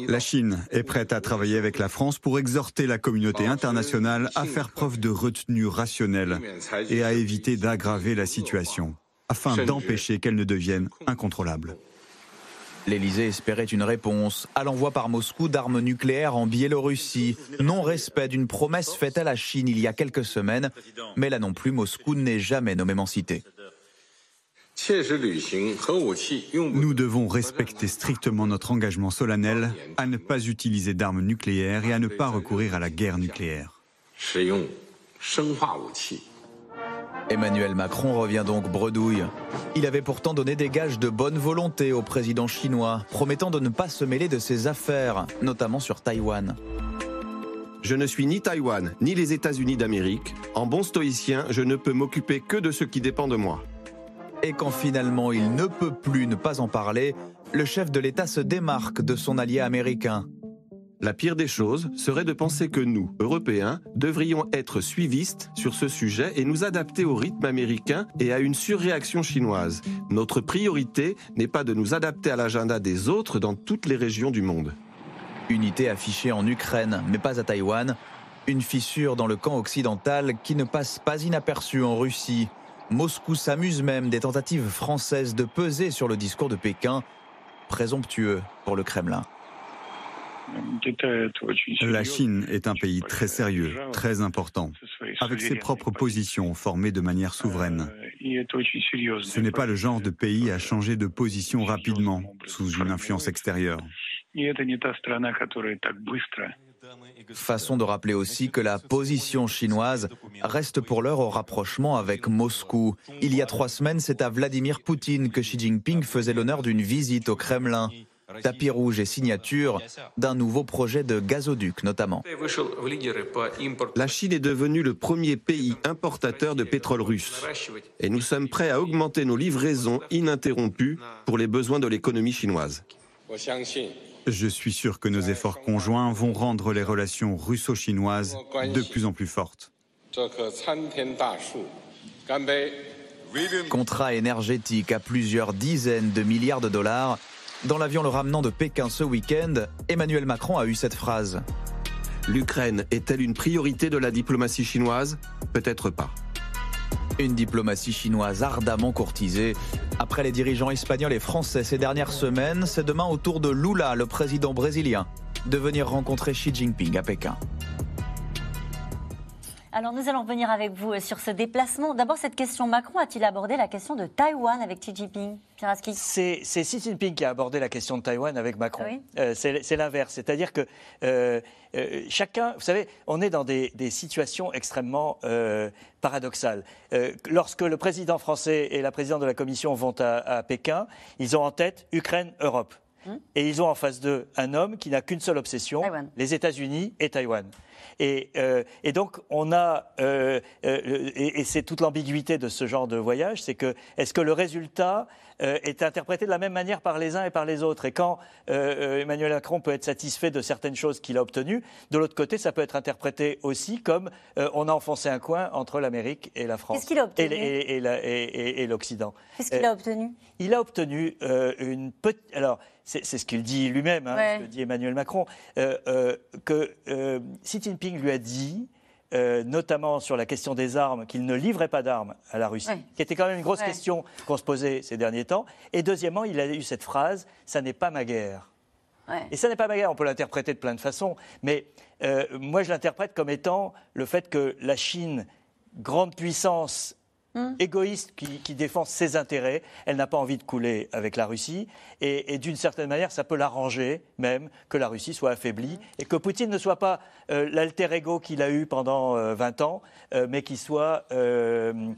[SPEAKER 14] La Chine est prête à travailler avec la France pour exhorter la communauté internationale à faire preuve de retenue rationnelle et à éviter d'aggraver la situation, afin d'empêcher qu'elle ne devienne incontrôlable.
[SPEAKER 12] L'Élysée espérait une réponse à l'envoi par Moscou d'armes nucléaires en Biélorussie. Non-respect d'une promesse faite à la Chine il y a quelques semaines, mais là non plus, Moscou n'est jamais nommément cité.
[SPEAKER 14] Nous devons respecter strictement notre engagement solennel à ne pas utiliser d'armes nucléaires et à ne pas recourir à la guerre nucléaire.
[SPEAKER 12] Emmanuel Macron revient donc bredouille. Il avait pourtant donné des gages de bonne volonté au président chinois, promettant de ne pas se mêler de ses affaires, notamment sur Taïwan.
[SPEAKER 15] Je ne suis ni Taïwan, ni les États-Unis d'Amérique. En bon stoïcien, je ne peux m'occuper que de ce qui dépend de moi.
[SPEAKER 12] Et quand finalement il ne peut plus ne pas en parler, le chef de l'État se démarque de son allié américain.
[SPEAKER 15] La pire des choses serait de penser que nous, Européens, devrions être suivistes sur ce sujet et nous adapter au rythme américain et à une surréaction chinoise. Notre priorité n'est pas de nous adapter à l'agenda des autres dans toutes les régions du monde.
[SPEAKER 12] Unité affichée en Ukraine, mais pas à Taïwan. Une fissure dans le camp occidental qui ne passe pas inaperçue en Russie. Moscou s'amuse même des tentatives françaises de peser sur le discours de Pékin, présomptueux pour le Kremlin.
[SPEAKER 14] La Chine est un pays très sérieux, très important, avec ses propres positions formées de manière souveraine. Ce n'est pas le genre de pays à changer de position rapidement sous une influence extérieure.
[SPEAKER 12] Façon de rappeler aussi que la position chinoise reste pour l'heure au rapprochement avec Moscou. Il y a trois semaines, c'est à Vladimir Poutine que Xi Jinping faisait l'honneur d'une visite au Kremlin tapis rouge et signature d'un nouveau projet de gazoduc notamment.
[SPEAKER 15] La Chine est devenue le premier pays importateur de pétrole russe et nous sommes prêts à augmenter nos livraisons ininterrompues pour les besoins de l'économie chinoise.
[SPEAKER 14] Je suis sûr que nos efforts conjoints vont rendre les relations russo-chinoises de plus en plus fortes.
[SPEAKER 12] Contrat énergétique à plusieurs dizaines de milliards de dollars dans l'avion le ramenant de Pékin ce week-end, Emmanuel Macron a eu cette phrase.
[SPEAKER 15] L'Ukraine est-elle une priorité de la diplomatie chinoise? Peut-être pas.
[SPEAKER 12] Une diplomatie chinoise ardemment courtisée. Après les dirigeants espagnols et français ces dernières semaines, c'est demain au tour de Lula, le président brésilien, de venir rencontrer Xi Jinping à Pékin.
[SPEAKER 1] Alors nous allons revenir avec vous euh, sur ce déplacement. D'abord cette question, Macron a-t-il abordé la question de Taïwan avec Xi Jinping?
[SPEAKER 5] C'est, Xi Jinping qui a abordé la question de Taïwan avec Macron. Euh, c'est, l'inverse. C'est-à-dire que euh, chacun, vous savez, on est dans des, situations extrêmement paradoxales. lorsque le président français et la présidente de la Commission vont à, Pékin, ils ont en tête Ukraine, Europe. Hum. Et ils ont en face d'eux un homme qui n'a qu'une seule obsession, les États-Unis et Taïwan. Euh, et, donc, on a, euh, euh, et, c'est toute l'ambiguïté de ce genre de voyage, c'est que est-ce que le résultat est interprété de la même manière par les uns et par les autres Et quand Emmanuel Macron peut être satisfait de certaines choses qu'il a obtenues, de l'autre côté, ça peut être interprété aussi comme on a enfoncé un coin entre l'Amérique et la France.
[SPEAKER 1] Qu'est-ce qu'il a obtenu?
[SPEAKER 5] Et, l'Occident.
[SPEAKER 1] Qu'est-ce qu'il a obtenu?
[SPEAKER 5] Il a obtenu une petite. Alors, c'est ce qu'il dit lui-même, hein, ce que dit Emmanuel Macron, euh, euh, que euh, Xi Jinping lui a dit, notamment sur la question des armes, qu'il ne livrait pas d'armes à la Russie, qui était quand même une grosse question qu'on se posait ces derniers temps. Et deuxièmement, il a eu cette phrase Ça n'est pas ma guerre. Et ça n'est pas ma guerre, on peut l'interpréter de plein de façons, mais moi je l'interprète comme étant le fait que la Chine, grande puissance Hum. égoïste qui, défend ses intérêts. Elle n'a pas envie de couler avec la Russie. Et, d'une certaine manière, ça peut l'arranger même que la Russie soit affaiblie et que Poutine ne soit pas euh, l'alter ego qu'il a eu pendant 20 euh, ans, euh, mais qu'il soit un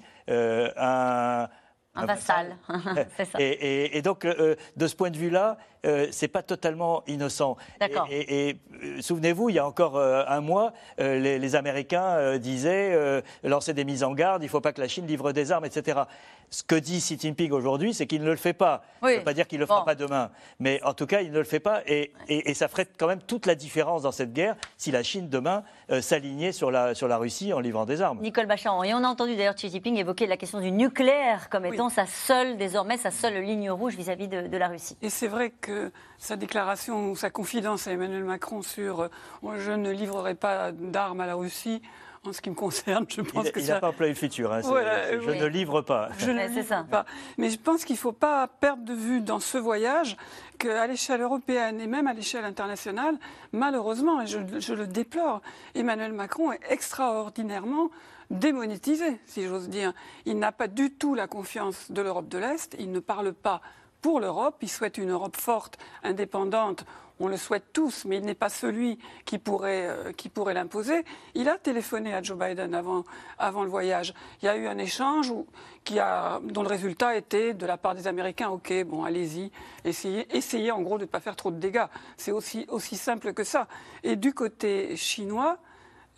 [SPEAKER 1] un vassal.
[SPEAKER 5] ça. Et, donc, de ce point de vue-là, euh, c'est pas totalement innocent.
[SPEAKER 1] D'accord.
[SPEAKER 5] Et, et, euh, souvenez-vous, il y a encore euh, un mois, euh, les, les, Américains euh, disaient euh, lancer des mises en garde, il ne faut pas que la Chine livre des armes, etc. Ce que dit Xi Jinping aujourd'hui, c'est qu'il ne le fait pas.
[SPEAKER 1] Oui.
[SPEAKER 5] Ça ne veut pas dire qu'il ne le
[SPEAKER 1] Bon.
[SPEAKER 5] fera pas demain. Mais en tout cas, il ne le fait pas. Et, et- et ça ferait quand même toute la différence dans cette guerre si la Chine, demain, euh, s'alignait sur la, sur la Russie en livrant des armes.
[SPEAKER 1] Nicole Bacharan. Et on a entendu d'ailleurs Xi Jinping évoquer la question du nucléaire comme étant sa seule, désormais, sa seule ligne rouge vis-à-vis de, de la Russie.
[SPEAKER 4] Et c'est vrai que sa déclaration ou sa confidence à Emmanuel Macron sur euh, je ne livrerai pas d'armes à la Russie, en ce qui me concerne, je pense
[SPEAKER 5] Il
[SPEAKER 4] que
[SPEAKER 5] n'a
[SPEAKER 4] ça.
[SPEAKER 5] pas employé le futur. hein,
[SPEAKER 4] Voilà,
[SPEAKER 5] je
[SPEAKER 4] oui.
[SPEAKER 5] ne livre pas.
[SPEAKER 4] Je ne
[SPEAKER 1] Ouais, c'est
[SPEAKER 4] livre
[SPEAKER 1] ça.
[SPEAKER 4] pas. Mais je pense qu'il ne faut pas perdre de vue dans ce voyage qu'à l'échelle européenne et même à l'échelle internationale, malheureusement, et je, je le déplore, Emmanuel Macron est extraordinairement démonétisé, si j'ose dire. Il n'a pas du tout la confiance de l'Europe de l'Est, il ne parle pas pour l'Europe, il souhaite une Europe forte, indépendante. On le souhaite tous, mais il n'est pas celui qui pourrait, euh, l'imposer. Il a téléphoné à Joe Biden avant, le voyage. Il y a eu un échange dont le résultat était de la part des Américains, OK, bon, allez-y, essayez, essayez en gros de ne pas faire trop de dégâts. C'est aussi, aussi simple que ça. Et du côté chinois,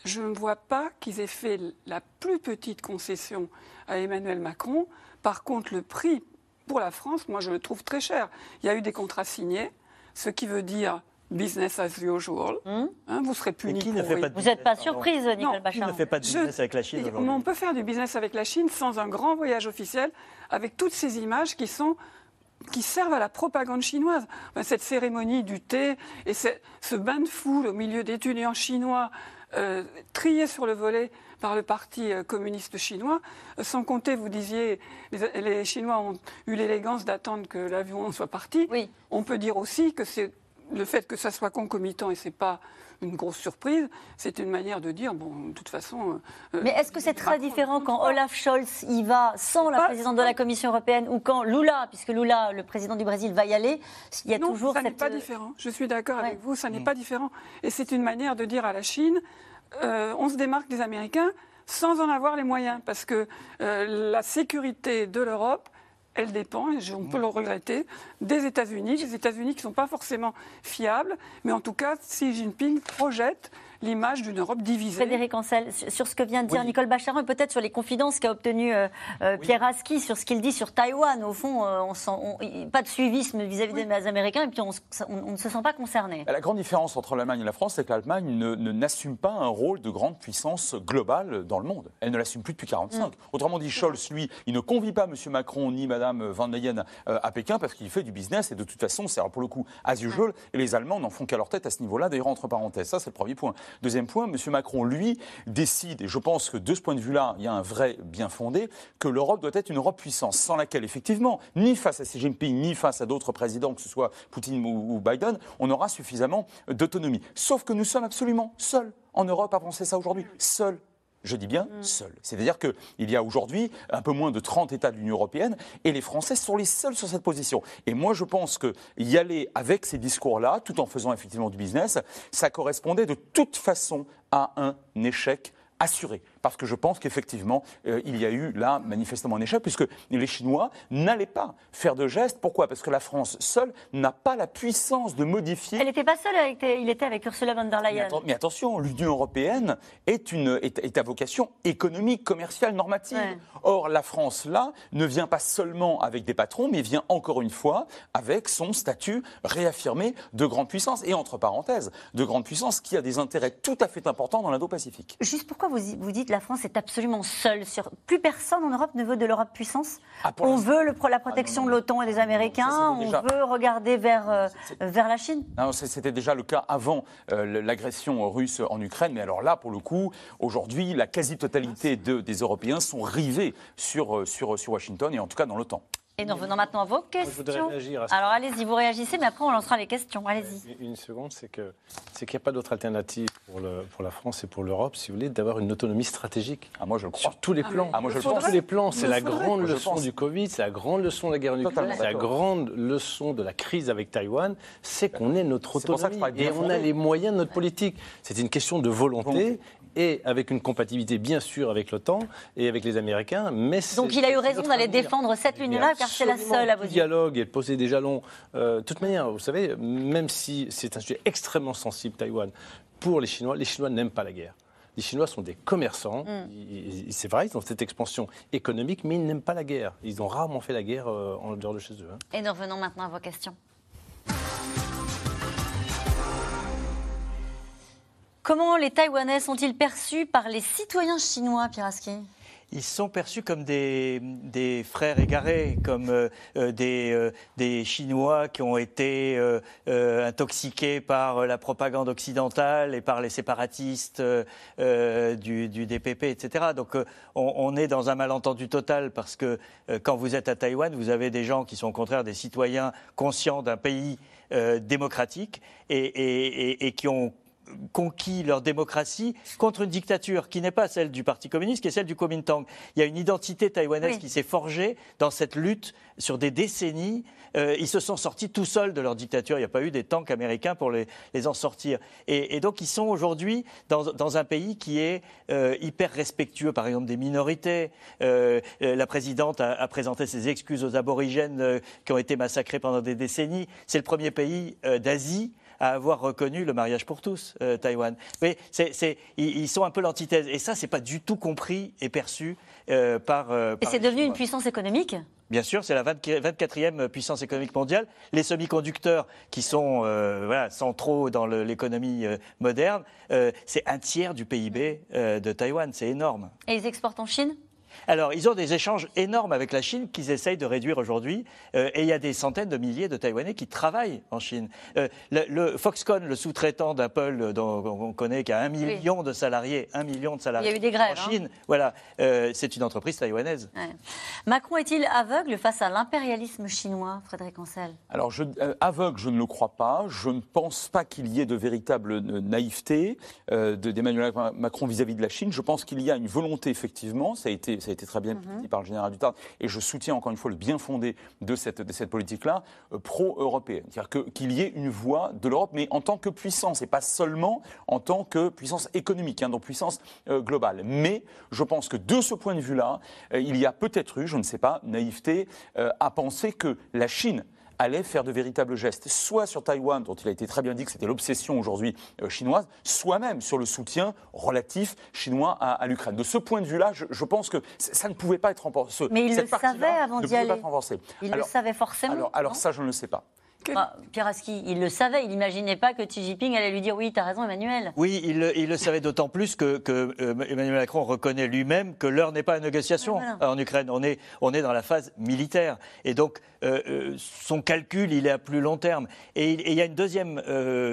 [SPEAKER 4] je ne vois pas qu'ils aient fait la plus petite concession à Emmanuel Macron. Par contre, le prix pour la France, moi, je le trouve très cher. Il y a eu des contrats signés, ce qui veut dire business as usual. Hein, vous serez puni.
[SPEAKER 5] qui ne fait pas de
[SPEAKER 1] Vous n'êtes pas surprise, Nicole
[SPEAKER 4] Non,
[SPEAKER 5] Qui ne fait pas de
[SPEAKER 4] Je-
[SPEAKER 5] business avec la Chine aujourd'hui
[SPEAKER 4] On peut faire du business avec la Chine sans un grand voyage officiel, avec toutes ces images qui sont qui servent à la propagande chinoise. Enfin, cette cérémonie du thé et ce, ce bain de foule au milieu d'étudiants chinois euh, triés sur le volet par le Parti euh, communiste chinois, Euh, sans compter, vous disiez, les, les Chinois ont eu l'élégance d'attendre que l'avion soit parti.
[SPEAKER 1] Oui.
[SPEAKER 4] On peut dire aussi que c'est le fait que ça soit concomitant et c'est pas une grosse surprise, c'est une manière de dire bon, de toute façon. euh,
[SPEAKER 1] Mais est-ce que c'est très
[SPEAKER 4] Macron,
[SPEAKER 1] différent quand. Olaf Scholz y va sans la présidente de la Commission européenne ou quand Lula, puisque Lula, le président du Brésil, va y aller Il y a
[SPEAKER 4] non,
[SPEAKER 1] toujours
[SPEAKER 4] ça n'est
[SPEAKER 1] cette.
[SPEAKER 4] pas différent. Je suis d'accord
[SPEAKER 1] Ouais.
[SPEAKER 4] avec vous, ça n'est pas différent. Et c'est une manière de dire à la Chine, euh, on se démarque des Américains sans en avoir les moyens, parce que euh, la sécurité de l'Europe, elle dépend, et on peut le regretter, des États-Unis, des États-Unis qui ne sont pas forcément fiables, mais en tout cas, Xi Jinping projette l'image d'une Europe divisée.
[SPEAKER 1] Frédéric Ancel, sur ce que vient de dire
[SPEAKER 3] Oui.
[SPEAKER 1] Nicole Bacharan et peut-être sur les confidences qu'a obtenues euh, euh, Pierre Aski, sur ce qu'il dit sur Taïwan. Au fond, euh, on sent, on- pas de suivisme vis-à-vis des Américains et puis on, se- on- on ne se sent pas concerné.
[SPEAKER 3] La grande différence entre l'Allemagne et la France, c'est que l'Allemagne ne- ne- n'assume pas un rôle de grande puissance globale dans le monde. Elle ne l'assume plus depuis 1945. Autrement dit, Scholz, lui, il ne convie pas M. Macron ni Mme van der Leyen euh, à Pékin parce qu'il fait du business et de toute façon, c'est alors pour le coup as usual. Et les Allemands n'en font qu'à leur tête à ce niveau-là, d'ailleurs, entre parenthèses. Ça, c'est le premier point. Deuxième point, M. Macron, lui, décide, et je pense que de ce point de vue-là, il y a un vrai bien fondé, que l'Europe doit être une Europe puissance, sans laquelle, effectivement, ni face à Xi Jinping, ni face à d'autres présidents, que ce soit Poutine ou, Biden, on aura suffisamment d'autonomie. Sauf que nous sommes absolument seuls en Europe à penser ça aujourd'hui. Seuls. Je dis bien seuls. C'est-à-dire qu'il y a aujourd'hui un peu moins de 30 États de l'Union européenne et les Français sont les seuls sur cette position. Et moi, je pense que y aller avec ces discours-là, tout en faisant effectivement du business, ça correspondait de toute façon à un échec assuré. Parce que je pense qu'effectivement, euh, il y a eu là manifestement un échec, puisque les Chinois n'allaient pas faire de gestes. Pourquoi? Parce que la France seule n'a pas la puissance de modifier
[SPEAKER 1] Elle n'était pas seule, avec, il était avec Ursula von der
[SPEAKER 3] mais,
[SPEAKER 1] Leyen.
[SPEAKER 3] atten- mais attention, l'Union européenne est, une, est, est à vocation économique, commerciale, normative.
[SPEAKER 1] Ouais.
[SPEAKER 3] Or, la France, là, ne vient pas seulement avec des patrons, mais vient encore une fois avec son statut réaffirmé de grande puissance. Et entre parenthèses, de grande puissance qui a des intérêts tout à fait importants dans l'Indo-Pacifique.
[SPEAKER 1] Juste pourquoi vous, vous dites la France est absolument seule sur... Plus personne en Europe ne veut de l'Europe puissance.
[SPEAKER 3] Ah,
[SPEAKER 1] On veut le la protection
[SPEAKER 3] Ah, non,
[SPEAKER 1] de l'OTAN et des Américains,
[SPEAKER 3] ça,
[SPEAKER 1] on
[SPEAKER 3] déjà-
[SPEAKER 1] veut regarder vers, euh, vers la Chine.
[SPEAKER 3] C'était déjà le cas avant euh, l'agression russe en Ukraine, mais alors là, pour le coup, aujourd'hui, la quasi-totalité de- des Européens sont rivés sur, euh, sur, sur Washington, et en tout cas dans l'OTAN.
[SPEAKER 1] Et nous revenons maintenant à vos
[SPEAKER 2] je
[SPEAKER 1] questions.
[SPEAKER 2] voudrais réagir à ça.
[SPEAKER 1] Alors allez-y, vous réagissez, mais après on lancera les questions. Allez-y.
[SPEAKER 2] Une seconde, c'est que c'est qu'il n'y a pas d'autre alternative pour, le, pour la France et pour l'Europe, si vous voulez, d'avoir une autonomie stratégique.
[SPEAKER 3] Ah, moi, je le crois.
[SPEAKER 2] Sur tous les
[SPEAKER 4] Ah,
[SPEAKER 2] plans.
[SPEAKER 3] Ah, moi, je le
[SPEAKER 2] Sur
[SPEAKER 3] pense.
[SPEAKER 2] tous les plans. C'est la grande
[SPEAKER 3] je
[SPEAKER 2] leçon
[SPEAKER 3] pense.
[SPEAKER 2] du Covid, c'est la grande leçon de la guerre en Ukraine, c'est la grande leçon de la crise avec Taïwan, c'est qu'on est notre
[SPEAKER 3] C'est pour ça que
[SPEAKER 2] autonomie
[SPEAKER 3] je
[SPEAKER 2] et on a les moyens de notre politique. C'est une question de volonté. Et avec une compatibilité bien sûr avec l'OTAN et avec les Américains. Mais
[SPEAKER 1] Donc il a eu raison d'aller défendre cette ligne-là, car c'est la seule à vos yeux.
[SPEAKER 2] dialogue et de poser des jalons. Euh, de toute manière, vous savez, même si c'est un sujet extrêmement sensible, Taïwan, pour les Chinois, les Chinois n'aiment pas la guerre. Les Chinois sont des commerçants. Mm. C'est vrai, ils ont cette expansion économique, mais ils n'aiment pas la guerre. Ils ont rarement fait la guerre euh, en dehors de chez eux. Hein.
[SPEAKER 1] Et nous revenons maintenant à vos questions. Comment les Taïwanais sont-ils perçus par les citoyens chinois, Piraski
[SPEAKER 5] ils sont perçus comme des, des frères égarés, comme euh, euh, des, euh, des, Chinois qui ont été intoxiqués par la propagande occidentale et par les séparatistes du, du, DPP, etc. Donc on, est dans un malentendu total parce que quand vous êtes à Taïwan, vous avez des gens qui sont au contraire des citoyens conscients d'un pays démocratique et, et, et qui ont conquis leur démocratie contre une dictature qui n'est pas celle du Parti communiste, qui est celle du Kuomintang. Il y a une identité taïwanaise qui s'est forgée dans cette lutte sur des décennies. Euh, ils se sont sortis tout seuls de leur dictature. Il n'y a pas eu des tanks américains pour les, en sortir. Et, donc ils sont aujourd'hui dans, un pays qui est euh, hyper respectueux, par exemple, des minorités. Euh, la présidente a, a, présenté ses excuses aux aborigènes qui ont été massacrés pendant des décennies. C'est le premier pays d'Asie à avoir reconnu le mariage pour tous, euh, Taïwan. Mais c'est, ils, sont un peu l'antithèse. Et ça, c'est pas du tout compris et perçu euh, par,
[SPEAKER 1] euh,
[SPEAKER 5] Et
[SPEAKER 1] c'est devenu une puissance économique?
[SPEAKER 5] Bien sûr, c'est la 24e puissance économique mondiale. Les semi-conducteurs, qui sont voilà, centraux dans l'économie moderne, c'est un tiers du PIB de Taïwan. C'est énorme.
[SPEAKER 1] Et ils exportent en Chine?
[SPEAKER 5] Alors, ils ont des échanges énormes avec la Chine qu'ils essayent de réduire aujourd'hui. Euh, et il y a des centaines de milliers de Taïwanais qui travaillent en Chine. Euh, le, Foxconn, le sous-traitant d'Apple, dont on connaît qu'il y a un million de salariés, un million de salariés
[SPEAKER 1] il y a eu des grèves,
[SPEAKER 5] en Chine, voilà, euh, c'est une entreprise taïwanaise.
[SPEAKER 1] Macron est-il aveugle face à l'impérialisme chinois, Frédéric Ancel?
[SPEAKER 3] Alors, je, aveugle, je ne le crois pas. Je ne pense pas qu'il y ait de véritable naïveté d'Emmanuel Macron vis-à-vis de la Chine. Je pense qu'il y a une volonté, effectivement, ça a été ça a été très bien mhm. dit par le général Duterte, et je soutiens encore une fois le bien fondé de cette, de cette politique-là, euh, pro-européenne. C'est-à-dire qu'il y ait une voix de l'Europe, mais en tant que puissance, et pas seulement en tant que puissance économique, hein, donc puissance euh, globale. Mais je pense que de ce point de vue-là, euh, il y a peut-être eu, je ne sais pas, naïveté à penser que la Chine allait faire de véritables gestes, soit sur Taïwan, dont il a été très bien dit que c'était l'obsession aujourd'hui euh, chinoise, soit même sur le soutien relatif chinois à, l'Ukraine. De ce point de vue-là, je, pense que ça ne pouvait pas être renforcé.
[SPEAKER 1] Mais il le savait avant d'y aller. Il le savait forcément.
[SPEAKER 3] Alors, alors ça, je ne le sais pas.
[SPEAKER 1] Ah, Pieraski, il le savait, il n'imaginait pas que Xi Jinping allait lui dire oui, tu as raison, Emmanuel.
[SPEAKER 5] Oui, il, le savait d'autant plus que, euh, Emmanuel Macron reconnaît lui-même que l'heure n'est pas à négociation en Ukraine. On est, on est dans la phase militaire. Et donc, euh, euh, son calcul, il est à plus long terme. Et, il y a une deuxième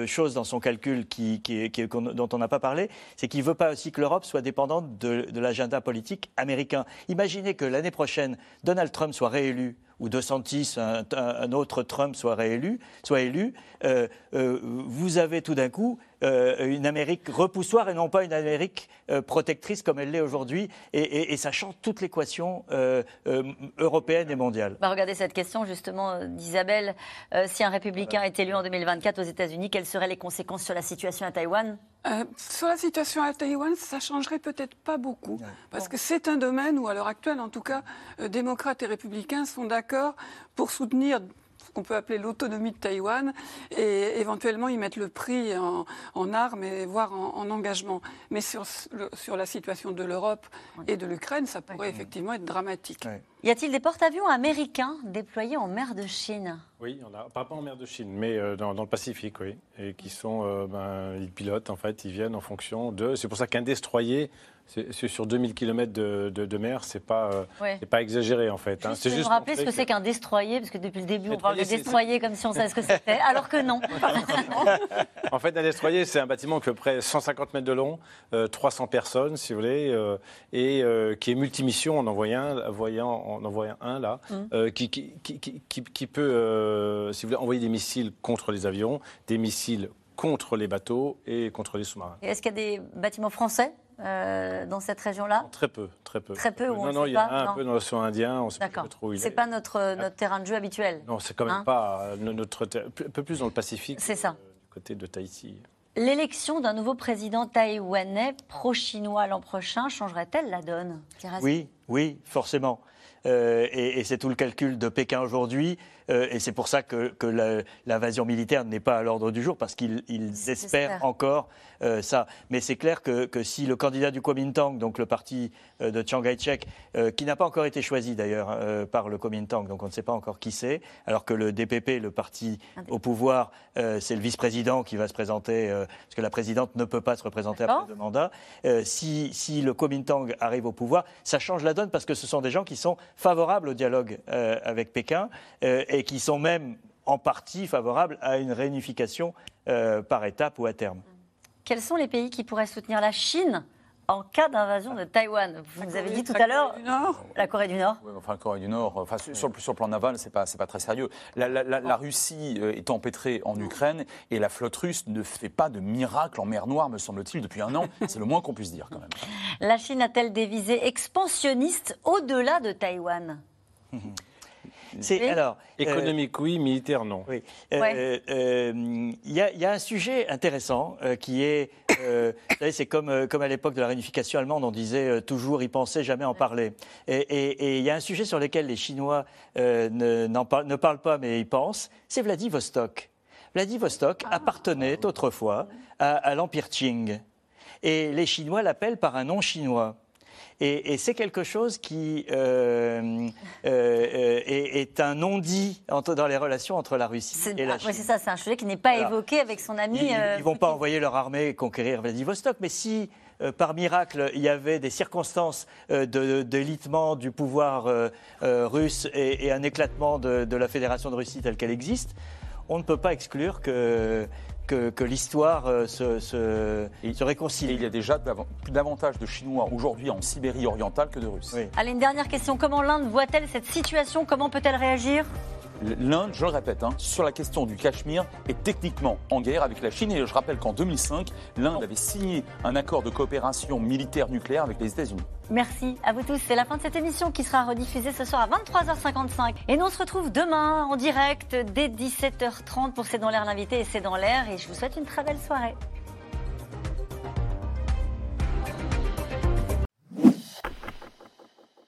[SPEAKER 5] chose dans son calcul qui, dont on n'a pas parlé, c'est qu'il ne veut pas aussi que l'Europe soit dépendante de, de l'agenda politique américain. Imaginez que l'année prochaine, Donald Trump soit réélu ou De Santis, un, autre Trump soit réélu, soit élu, euh, euh, vous avez tout d'un coup euh, une Amérique repoussoire et non pas une Amérique protectrice comme elle l'est aujourd'hui, et, ça change toute l'équation européenne et mondiale.
[SPEAKER 1] Bah regardez cette question justement d'Isabelle. si un républicain est élu en 2024 aux États-Unis, quelles seraient les conséquences sur la situation à Taïwan?
[SPEAKER 4] Sur la situation à Taïwan, ça changerait peut-être pas beaucoup, parce que c'est un domaine où, à l'heure actuelle, en tout cas, démocrates et républicains sont d'accord pour soutenir qu'on peut appeler l'autonomie de Taïwan et éventuellement y mettre le prix en, armes et voire en, engagement. Mais sur, sur la situation de l'Europe et de l'Ukraine, ça pourrait effectivement être dramatique.
[SPEAKER 1] Y a-t-il des porte-avions américains déployés en mer de Chine?
[SPEAKER 2] Oui, on a, pas en mer de Chine, mais euh, dans, le Pacifique, oui. Et qui sont, euh, ben, ils pilotent, en fait, ils viennent en fonction de. C'est pour ça qu'un destroyer sur 2000 km de, de, mer, c'est pas, euh, pas exagéré en fait.
[SPEAKER 1] Hein. Juste juste vous rappeler ce que, c'est qu'un destroyer, parce que depuis le début on parle de destroyer comme si on savait ce que c'était, alors que non.
[SPEAKER 2] en fait, un destroyer, c'est un bâtiment qui fait près 150 mètres de long, 300 euh, personnes, si vous voulez, euh, et qui est multimission. en envoyant un, voyant, en un là, mm. qui, qui, qui, qui, peut, si vous voulez, envoyer des missiles contre les avions, des missiles contre les bateaux et contre les sous-marins.
[SPEAKER 1] Est-ce qu'il y a des bâtiments français euh, dans cette région-là
[SPEAKER 2] Très peu, très peu.
[SPEAKER 1] Très peu,
[SPEAKER 2] Non, non, il y a un, peu dans l'océan Indien, on sait
[SPEAKER 1] pas trop où il est. C'est pas notre, notre terrain de jeu habituel
[SPEAKER 2] Non, c'est quand même hein pas euh, notre un peu plus dans le Pacifique.
[SPEAKER 1] C'est ça.
[SPEAKER 2] Euh, du côté de Tahiti.
[SPEAKER 1] L'élection d'un nouveau président taïwanais pro-chinois l'an prochain changerait-elle la donne
[SPEAKER 5] Oui, oui, forcément. Euh, et, c'est tout le calcul de Pékin aujourd'hui. Euh, et c'est pour ça que, l'invasion militaire n'est pas à l'ordre du jour, parce qu'ils espèrent encore euh, ça. Mais c'est clair que, si le candidat du Kuomintang, donc le parti de Chiang Kai-shek, qui n'a pas encore été choisi d'ailleurs par le Kuomintang, donc on ne sait pas encore qui c'est, alors que le DPP, le parti au pouvoir, c'est le vice-président qui va se présenter, parce que la présidente ne peut pas se représenter après deux mandats. Si, si, le Kuomintang arrive au pouvoir, ça change la donne, parce que ce sont des gens qui sont favorables au dialogue euh, avec Pékin euh, et qui sont même en partie favorables à une réunification euh, par étapes ou à terme.
[SPEAKER 1] Quels sont les pays qui pourraient soutenir la Chine en cas d'invasion de Taïwan? Vous nous avez dit tout à l'heure la Corée du Nord.
[SPEAKER 3] Oui, enfin la Corée du Nord. Enfin, sur, sur, le plan naval, c'est pas c'est pas très sérieux. La, Russie est empêtrée en Ukraine et la flotte russe ne fait pas de miracle en mer Noire, me semble-t-il, depuis un an. C'est le moins qu'on puisse dire quand même.
[SPEAKER 1] La Chine a-t-elle des visées expansionnistes au-delà de Taïwan?
[SPEAKER 2] c'est alors euh, économique, oui, militaire, non.
[SPEAKER 5] Oui. Euh, euh, il y, a un sujet intéressant qui est, c'est comme comme à l'époque de la réunification allemande, on disait toujours y penser, jamais en parler. Et il y a un sujet sur lequel les Chinois ne, ne parlent pas, mais y pensent, c'est Vladivostok. Vladivostok ah. appartenait autrefois à, à l'empire Qing. Et les Chinois l'appellent par un nom chinois. Et, c'est quelque chose qui euh, euh, euh, est, un non-dit dans les relations entre la Russie et la Chine.
[SPEAKER 1] c'est ça, c'est un sujet qui n'est pas évoqué avec son ami.
[SPEAKER 5] Ils ne vont pas envoyer leur armée conquérir Vladivostok, mais si par miracle, il y avait des circonstances de d'élitement du pouvoir russe et, un éclatement de, de, la Fédération de Russie telle qu'elle existe, on ne peut pas exclure que que, l'histoire euh, se, se, réconcilie.
[SPEAKER 3] il y a déjà plus davantage de Chinois aujourd'hui en Sibérie orientale que de Russes.
[SPEAKER 1] Allez, une dernière question. Comment l'Inde voit-elle cette situation? Comment peut-elle réagir?
[SPEAKER 3] L'Inde, je le répète, hein, sur la question du Cachemire, est techniquement en guerre avec la Chine. Et je rappelle qu'en 2005, l'Inde avait signé un accord de coopération militaire nucléaire avec les États-Unis.
[SPEAKER 1] Merci à vous tous. C'est la fin de cette émission qui sera rediffusée ce soir à 23h55. Et nous on se retrouve demain en direct dès 17h30 pour C'est dans l'air l'invité et C'est dans l'air. Et je vous souhaite une très belle soirée.